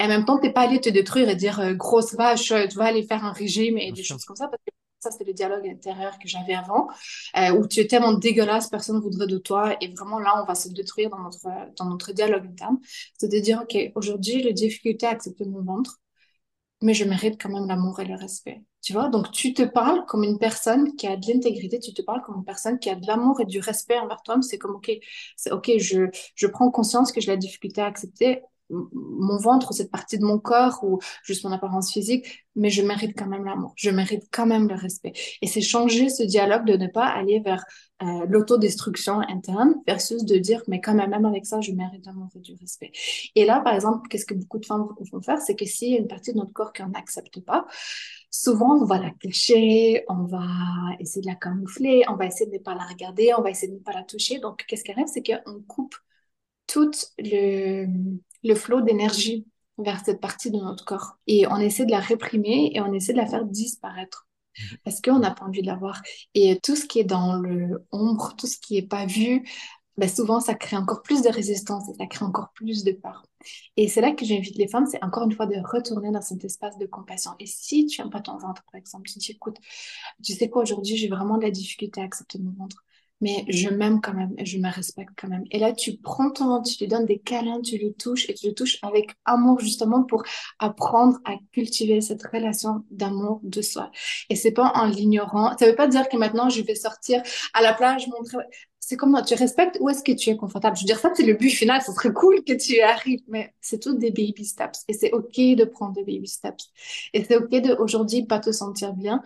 Et en même temps, tu n'es pas allé te détruire et dire euh, grosse vache, tu vas aller faire un régime et des choses comme ça. Parce que ça, c'était le dialogue intérieur que j'avais avant, euh, où tu es tellement dégueulasse, personne ne voudrait de toi. Et vraiment, là, on va se détruire dans notre, dans notre dialogue interne. C'est de dire, OK, aujourd'hui, j'ai difficulté à accepter mon ventre mais je mérite quand même l'amour et le respect. Tu vois, donc tu te parles comme une personne qui a de l'intégrité, tu te parles comme une personne qui a de l'amour et du respect envers toi. C'est comme, OK, c'est OK, je, je prends conscience que j'ai la difficulté à accepter mon ventre ou cette partie de mon corps ou juste mon apparence physique, mais je mérite quand même l'amour, je mérite quand même le respect. Et c'est changer ce dialogue de ne pas aller vers euh, l'autodestruction interne versus de dire, mais quand même, même avec ça, je mérite l'amour et du respect. Et là, par exemple, qu'est-ce que beaucoup de femmes vont faire, c'est que s'il y a une partie de notre corps qu'on n'accepte pas, souvent on va la cacher, on va essayer de la camoufler, on va essayer de ne pas la regarder, on va essayer de ne pas la toucher. Donc, qu'est-ce qui arrive, c'est qu'on coupe tout le, le flot d'énergie vers cette partie de notre corps. Et on essaie de la réprimer et on essaie de la faire disparaître. Parce qu'on n'a pas envie de la voir. Et tout ce qui est dans le ombre, tout ce qui n'est pas vu, ben souvent ça crée encore plus de résistance et ça crée encore plus de peur. Et c'est là que j'invite les femmes, c'est encore une fois de retourner dans cet espace de compassion. Et si tu n'aimes pas ton ventre, par exemple, tu dis, écoute, tu sais quoi, aujourd'hui, j'ai vraiment de la difficulté à accepter mon ventre mais je m'aime quand même je me respecte quand même. Et là, tu prends ton temps, tu lui donnes des câlins, tu le touches et tu le touches avec amour justement pour apprendre à cultiver cette relation d'amour de soi. Et c'est pas en l'ignorant. Ça veut pas dire que maintenant je vais sortir à la plage, montrer. C'est comme tu respectes où est-ce que tu es confortable? Je veux dire, ça, c'est le but final. Ce serait cool que tu arrives, mais c'est tout des baby steps. Et c'est OK de prendre des baby steps. Et c'est OK de aujourd'hui pas te sentir bien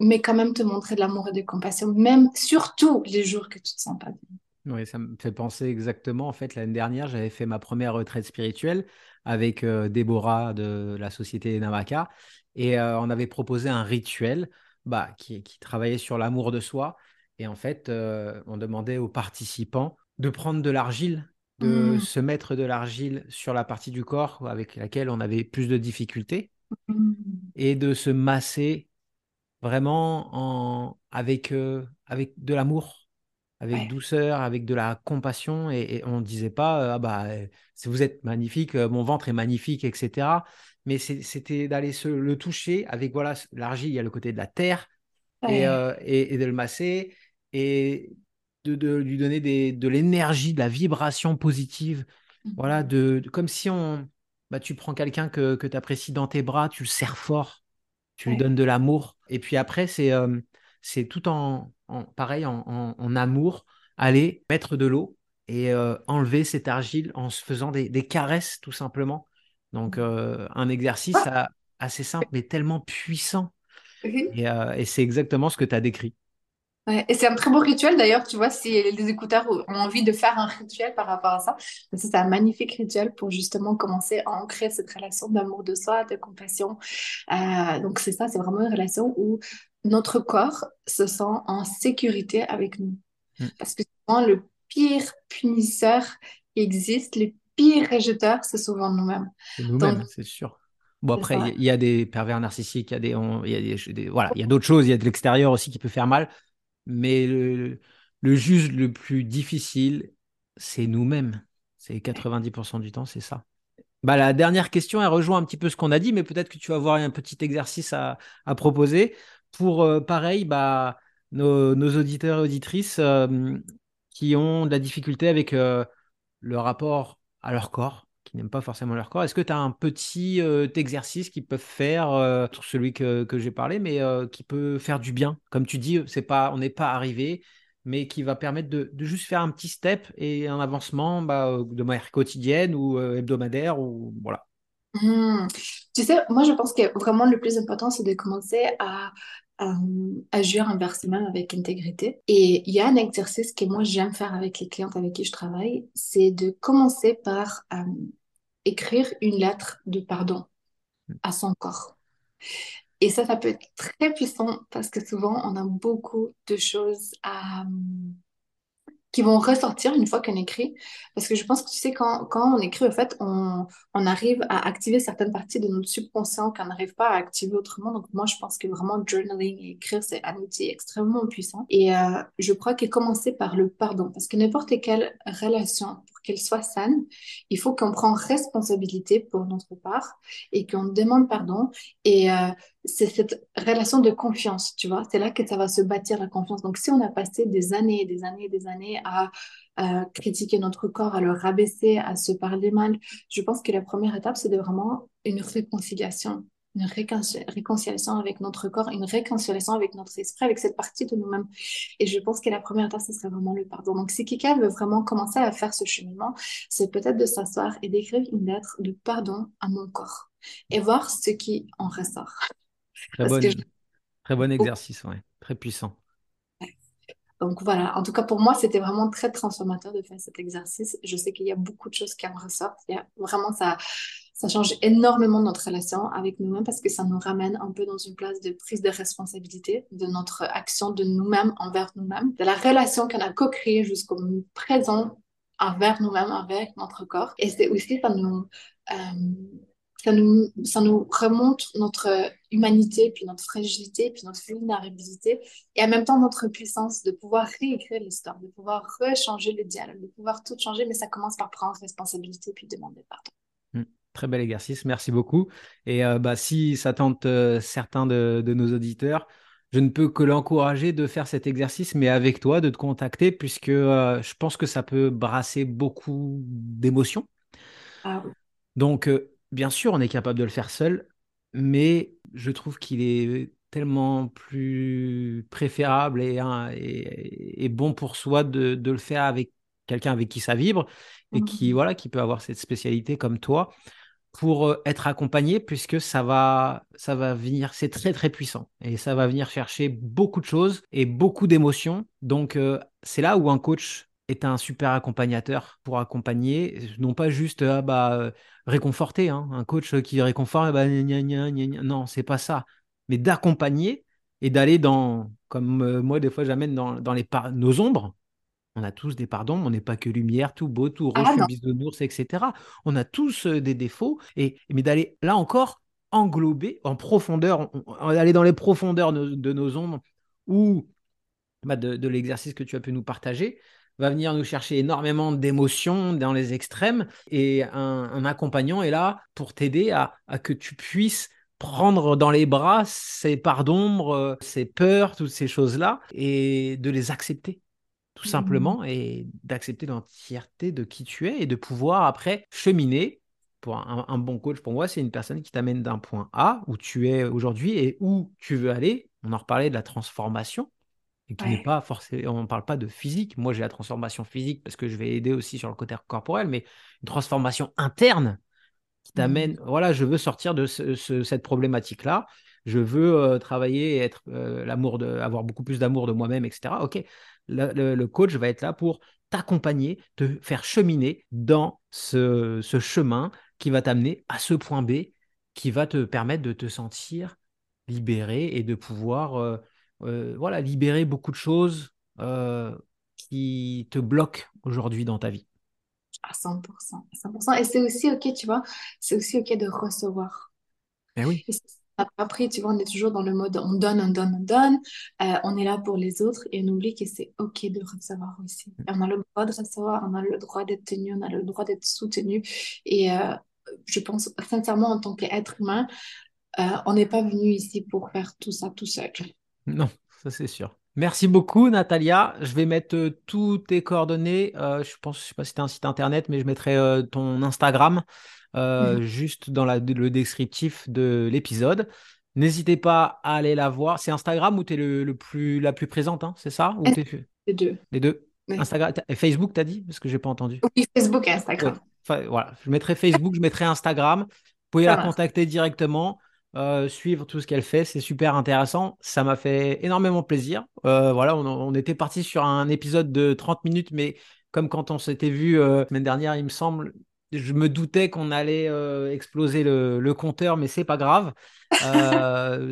mais quand même te montrer de l'amour et de compassion, même surtout les jours que tu te sens pas bien. Oui, ça me fait penser exactement. En fait, l'année dernière, j'avais fait ma première retraite spirituelle avec euh, Déborah de la société Namaka et euh, on avait proposé un rituel bah, qui, qui travaillait sur l'amour de soi. Et en fait, euh, on demandait aux participants de prendre de l'argile, de mmh. se mettre de l'argile sur la partie du corps avec laquelle on avait plus de difficultés mmh. et de se masser vraiment en, avec, euh, avec de l'amour, avec douceur, avec de la compassion. Et, on ne disait pas, euh, ah bah, euh, vous êtes magnifique, mon ventre est magnifique, etc. Mais c'était d'aller se le toucher avec, voilà, l'argile, il y a le côté de la terre, et, et, de le masser, et de, de lui donner des, de l'énergie, de la vibration positive. Voilà, mmh. de, comme si on, bah, tu prends quelqu'un que, que tu apprécies dans tes bras, tu le serres fort, tu lui donnes de l'amour. Et puis après, c'est euh, c'est tout en, pareil, en, amour, aller mettre de l'eau et euh, enlever cette argile en se faisant des, caresses, tout simplement. Donc, mmh. euh, un exercice ah! assez simple, mais tellement puissant. Et, et c'est exactement ce que tu as décrit et c'est un très beau rituel d'ailleurs, tu vois, si les écouteurs ont envie de faire un rituel par rapport à ça, c'est un magnifique rituel pour justement commencer à ancrer cette relation d'amour de soi, de compassion. Euh, donc c'est ça, c'est vraiment une relation où notre corps se sent en sécurité avec nous. Mm. Parce que souvent, le pire punisseur qui existe, le pire rejeteur, c'est souvent nous-mêmes. C'est nous-mêmes, c'est sûr. Bon, après, il y, a des pervers narcissiques, il y a des, il y a des voilà, il y a d'autres choses, il y a de l'extérieur aussi qui peut faire mal. Mais le, juge le plus difficile, c'est nous-mêmes. C'est 90% du temps, c'est ça. Bah, la dernière question, elle rejoint un petit peu ce qu'on a dit, mais peut-être que tu vas avoir un petit exercice à, proposer pour, euh, pareil, bah, nos, nos, auditeurs et auditrices euh, qui ont de la difficulté avec euh, le rapport à leur corps, n'aiment pas forcément leur corps. Est-ce que tu as un petit euh, exercice qu'ils peuvent faire, euh, celui que, que j'ai parlé, mais euh, qui peut faire du bien? Comme tu dis, c'est pas, on n'est pas arrivé, mais qui va permettre de, juste faire un petit step et un avancement bah, de manière quotidienne ou hebdomadaire. ou voilà. Mmh. Tu sais, moi je pense que vraiment le plus important, c'est de commencer à agir inversement même avec intégrité. Et il y a un exercice que moi j'aime faire avec les clientes avec qui je travaille, c'est de commencer par écrire une lettre de pardon à son corps. Et ça, ça peut être très puissant parce que souvent, on a beaucoup de choses qui vont ressortir une fois qu'on écrit. Parce que je pense que tu sais, quand, quand on écrit, en fait, on, on, arrive à activer certaines parties de notre subconscient qu'on n'arrive pas à activer autrement. Donc, moi, je pense que vraiment, journaling et écrire, c'est un outil extrêmement puissant. Et euh, je crois que commencer par le pardon, parce que n'importe quelle relation, qu'elle soit saine, il faut qu'on prenne responsabilité pour notre part et qu'on demande pardon. Et euh, c'est cette relation de confiance, tu vois. C'est là que ça va se bâtir la confiance. Donc, si on a passé des années, des années, des années à, critiquer notre corps, à le rabaisser, à se parler mal, je pense que la première étape, c'est vraiment une réconciliation, une réconciliation avec notre corps, une réconciliation avec notre esprit, avec cette partie de nous-mêmes. Et je pense que la première étape, ce serait vraiment le pardon. Donc, si quelqu'un veut vraiment commencer à faire ce cheminement, c'est peut-être de s'asseoir et d'écrire une lettre de pardon à mon corps et voir ce qui en ressort. Très, bon, très bon exercice, ouais. très puissant. Donc voilà, en tout cas pour moi, c'était vraiment très transformateur de faire cet exercice. Je sais qu'il y a beaucoup de choses qui en ressortent. Il y a, vraiment, ça, change énormément notre relation avec nous-mêmes parce que ça nous ramène un peu dans une place de prise de responsabilité de notre action de nous-mêmes envers nous-mêmes, de la relation qu'on a co-créée jusqu'au présent envers nous-mêmes, avec notre corps. Et c'est aussi, ça nous, euh, ça nous, ça nous remonte notre humanité, puis notre fragilité, puis notre vulnérabilité, et en même temps notre puissance de pouvoir réécrire l'histoire, de pouvoir rechanger le dialogue, de pouvoir tout changer, mais ça commence par prendre responsabilité, puis demander pardon. Mmh. Très bel exercice, merci beaucoup. Et euh, bah, si ça tente euh, certains de, de, nos auditeurs, je ne peux que l'encourager de faire cet exercice, mais avec toi, de te contacter, puisque euh, je pense que ça peut brasser beaucoup d'émotions. Ah Donc, euh, bien sûr, on est capable de le faire seul, mais je trouve qu'il est tellement plus préférable et, hein, et, bon pour soi de, de le faire avec quelqu'un avec qui ça vibre et qui, Mhm. voilà, qui peut avoir cette spécialité comme toi pour euh, être accompagné, puisque ça va, ça va venir, c'est très très puissant et ça va venir chercher beaucoup de choses et beaucoup d'émotions. Donc euh, c'est là où un coach est un super accompagnateur pour accompagner, non pas juste ah, bah, euh, réconforter, hein. un coach qui réconforte, bah, gna, gna, gna, gna. non, c'est pas ça, mais d'accompagner et d'aller dans, comme euh, moi des fois j'amène dans, dans les par- nos ombres, on a tous des pardons, on n'est pas que lumière, tout beau, tout Ah rochu, non. bisounours, etc. On a tous euh, des défauts, et, mais d'aller là encore englober en profondeur, on- on- aller dans les profondeurs de, de nos ombres ou bah, de, de l'exercice que tu as pu nous partager, va venir nous chercher énormément d'émotions dans les extrêmes, et un, un accompagnant est là pour t'aider à, à que tu puisses prendre dans les bras ces parts d'ombre, ces peurs, toutes ces choses-là, et de les accepter tout Mhm. simplement, et d'accepter l'entièreté de qui tu es et de pouvoir après cheminer. Pour un, un bon coach, pour moi, c'est une personne qui t'amène d'un point A où tu es aujourd'hui et où tu veux aller. On en reparlait de la transformation et qui n'est pas forcément, on ne parle pas de physique. Moi, j'ai la transformation physique parce que je vais aider aussi sur le côté corporel, mais une transformation interne qui t'amène, voilà, je veux sortir de ce- ce- cette problématique-là, je veux euh, travailler et être euh, l'amour de, avoir beaucoup plus d'amour de moi-même, etc. Ok, le, le- le coach va être là pour t'accompagner, te faire cheminer dans ce, ce chemin qui va t'amener à ce point B, qui va te permettre de te sentir libéré et de pouvoir, euh, euh, voilà, libérer beaucoup de choses euh, qui te bloquent aujourd'hui dans ta vie. À 100%. à 100%. Et c'est aussi OK, tu vois, c'est aussi OK de recevoir. Eh oui. Et après, tu vois, on est toujours dans le mode on donne, on donne, on donne. Euh, on est là pour les autres et on oublie que c'est OK de recevoir aussi. Et on a le droit de recevoir, on a le droit d'être tenu, on a le droit d'être soutenu. Et euh, je pense sincèrement, en tant qu'être humain, euh, on n'est pas venu ici pour faire tout ça tout seul. Non, ça c'est sûr. Merci beaucoup, Natalia. Je vais mettre euh, toutes tes coordonnées. euh, je pense, je sais pas si tu as un site internet, mais je mettrai euh, ton Instagram euh, juste dans la- le descriptif de l'épisode. N'hésitez pas à aller la voir. C'est Instagram où tu es le, le plus, la plus présente, hein, c'est ça? Ou. Les deux. Les deux? Oui, Instagram et Facebook, t'as dit? Parce que j'ai pas entendu. Oui, Facebook et Instagram. enfin, voilà. Je mettrai Facebook, je mettrai Instagram. Vous pouvez Ça la marche. contacter directement, euh, suivre tout ce qu'elle fait. C'est super intéressant. Ça m'a fait énormément plaisir. Euh, voilà, on, était parti sur un épisode de 30 minutes, mais comme quand on s'était vu euh, la semaine dernière, il me semble, je me doutais qu'on allait exploser le, compteur, mais c'est pas grave.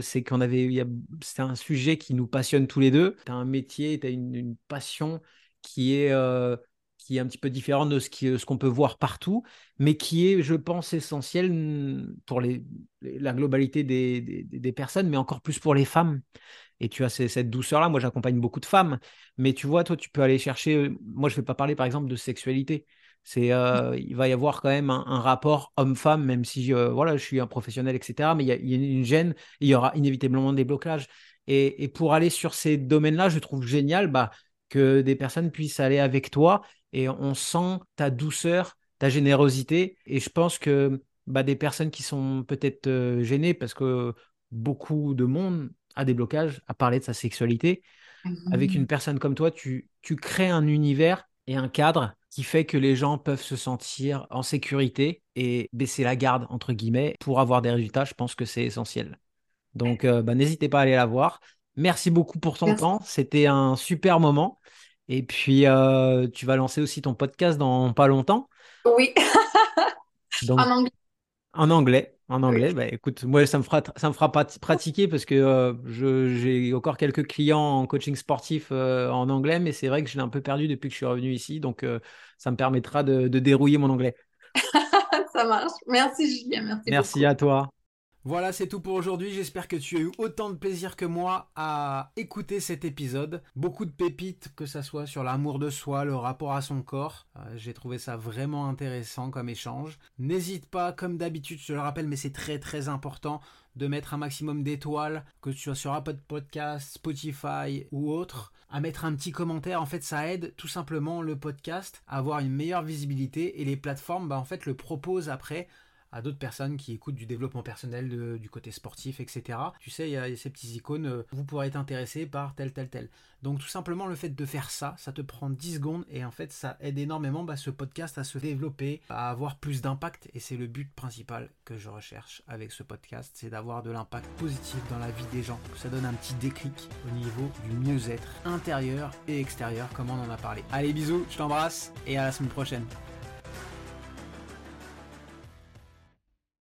C'est qu'on avait, c'est un sujet qui nous passionne tous les deux. Tu un métier, tu une, passion qui est, qui est un petit peu différente de ce qu'on peut voir partout, mais qui est, je pense, essentiel mm, pour les, la globalité des, des- des personnes, mais encore plus pour les femmes. Et tu as ces- cette douceur-là. Moi, j'accompagne beaucoup de femmes, mais tu vois, toi, tu peux aller chercher. euh, Moi, je ne vais pas parler, par exemple, de sexualité. C'est, euh, il va y avoir quand même un, un rapport homme-femme, même si euh, voilà, je suis un professionnel, etc. Mais il y a, il y a une gêne, il y aura inévitablement des blocages. Et, et pour aller sur ces domaines-là, je trouve génial bah, que des personnes puissent aller avec toi et on sent ta douceur, ta générosité. Et je pense que bah, des personnes qui sont peut-être euh, gênées parce que beaucoup de monde a des blocages à parler de sa sexualité. Avec une Mhm. personne comme toi, tu, tu crées un univers et un cadre qui fait que les gens peuvent se sentir en sécurité et baisser la garde, entre guillemets, pour avoir des résultats. Je pense que c'est essentiel. Donc, euh, bah, n'hésitez pas à aller la voir. Merci beaucoup pour ton Merci. temps. C'était un super moment. Et puis, euh, tu vas lancer aussi ton podcast dans pas longtemps. Oui, Donc, en anglais. en anglais. En Oui. anglais, bah, écoute, moi, ça me fera, ça me fera prat- pratiquer parce que euh, je- j'ai encore quelques clients en coaching sportif euh, en anglais, mais c'est vrai que je l'ai un peu perdu depuis que je suis revenu ici. Donc, ça me permettra de, de dérouiller mon anglais. Ça marche. Merci Julien, merci Merci beaucoup. à toi. Voilà, c'est tout pour aujourd'hui. J'espère que tu as eu autant de plaisir que moi à écouter cet épisode. Beaucoup de pépites, que ça soit sur l'amour de soi, le rapport à son corps. Euh, J'ai trouvé ça vraiment intéressant comme échange. N'hésite pas, comme d'habitude, je le rappelle, mais c'est très très important de mettre un maximum d'étoiles, que tu sois sur Apple Podcast, Spotify ou autre, à mettre un petit commentaire. En fait, ça aide tout simplement le podcast à avoir une meilleure visibilité et les plateformes, bah, en fait, le proposent après à d'autres personnes qui écoutent du développement personnel, du côté sportif, etc. Tu sais, il y, a ces petits icônes, euh, vous pourrez être intéressé par tel, tel, tel. Donc tout simplement, le fait de faire ça, ça te prend 10 secondes et en fait, ça aide énormément bah, ce podcast à se développer, à avoir plus d'impact et c'est le but principal que je recherche avec ce podcast, c'est d'avoir de l'impact positif dans la vie des gens, ça donne un petit déclic au niveau du mieux-être intérieur et extérieur, comme on en a parlé. Allez, bisous, je t'embrasse et à la semaine prochaine.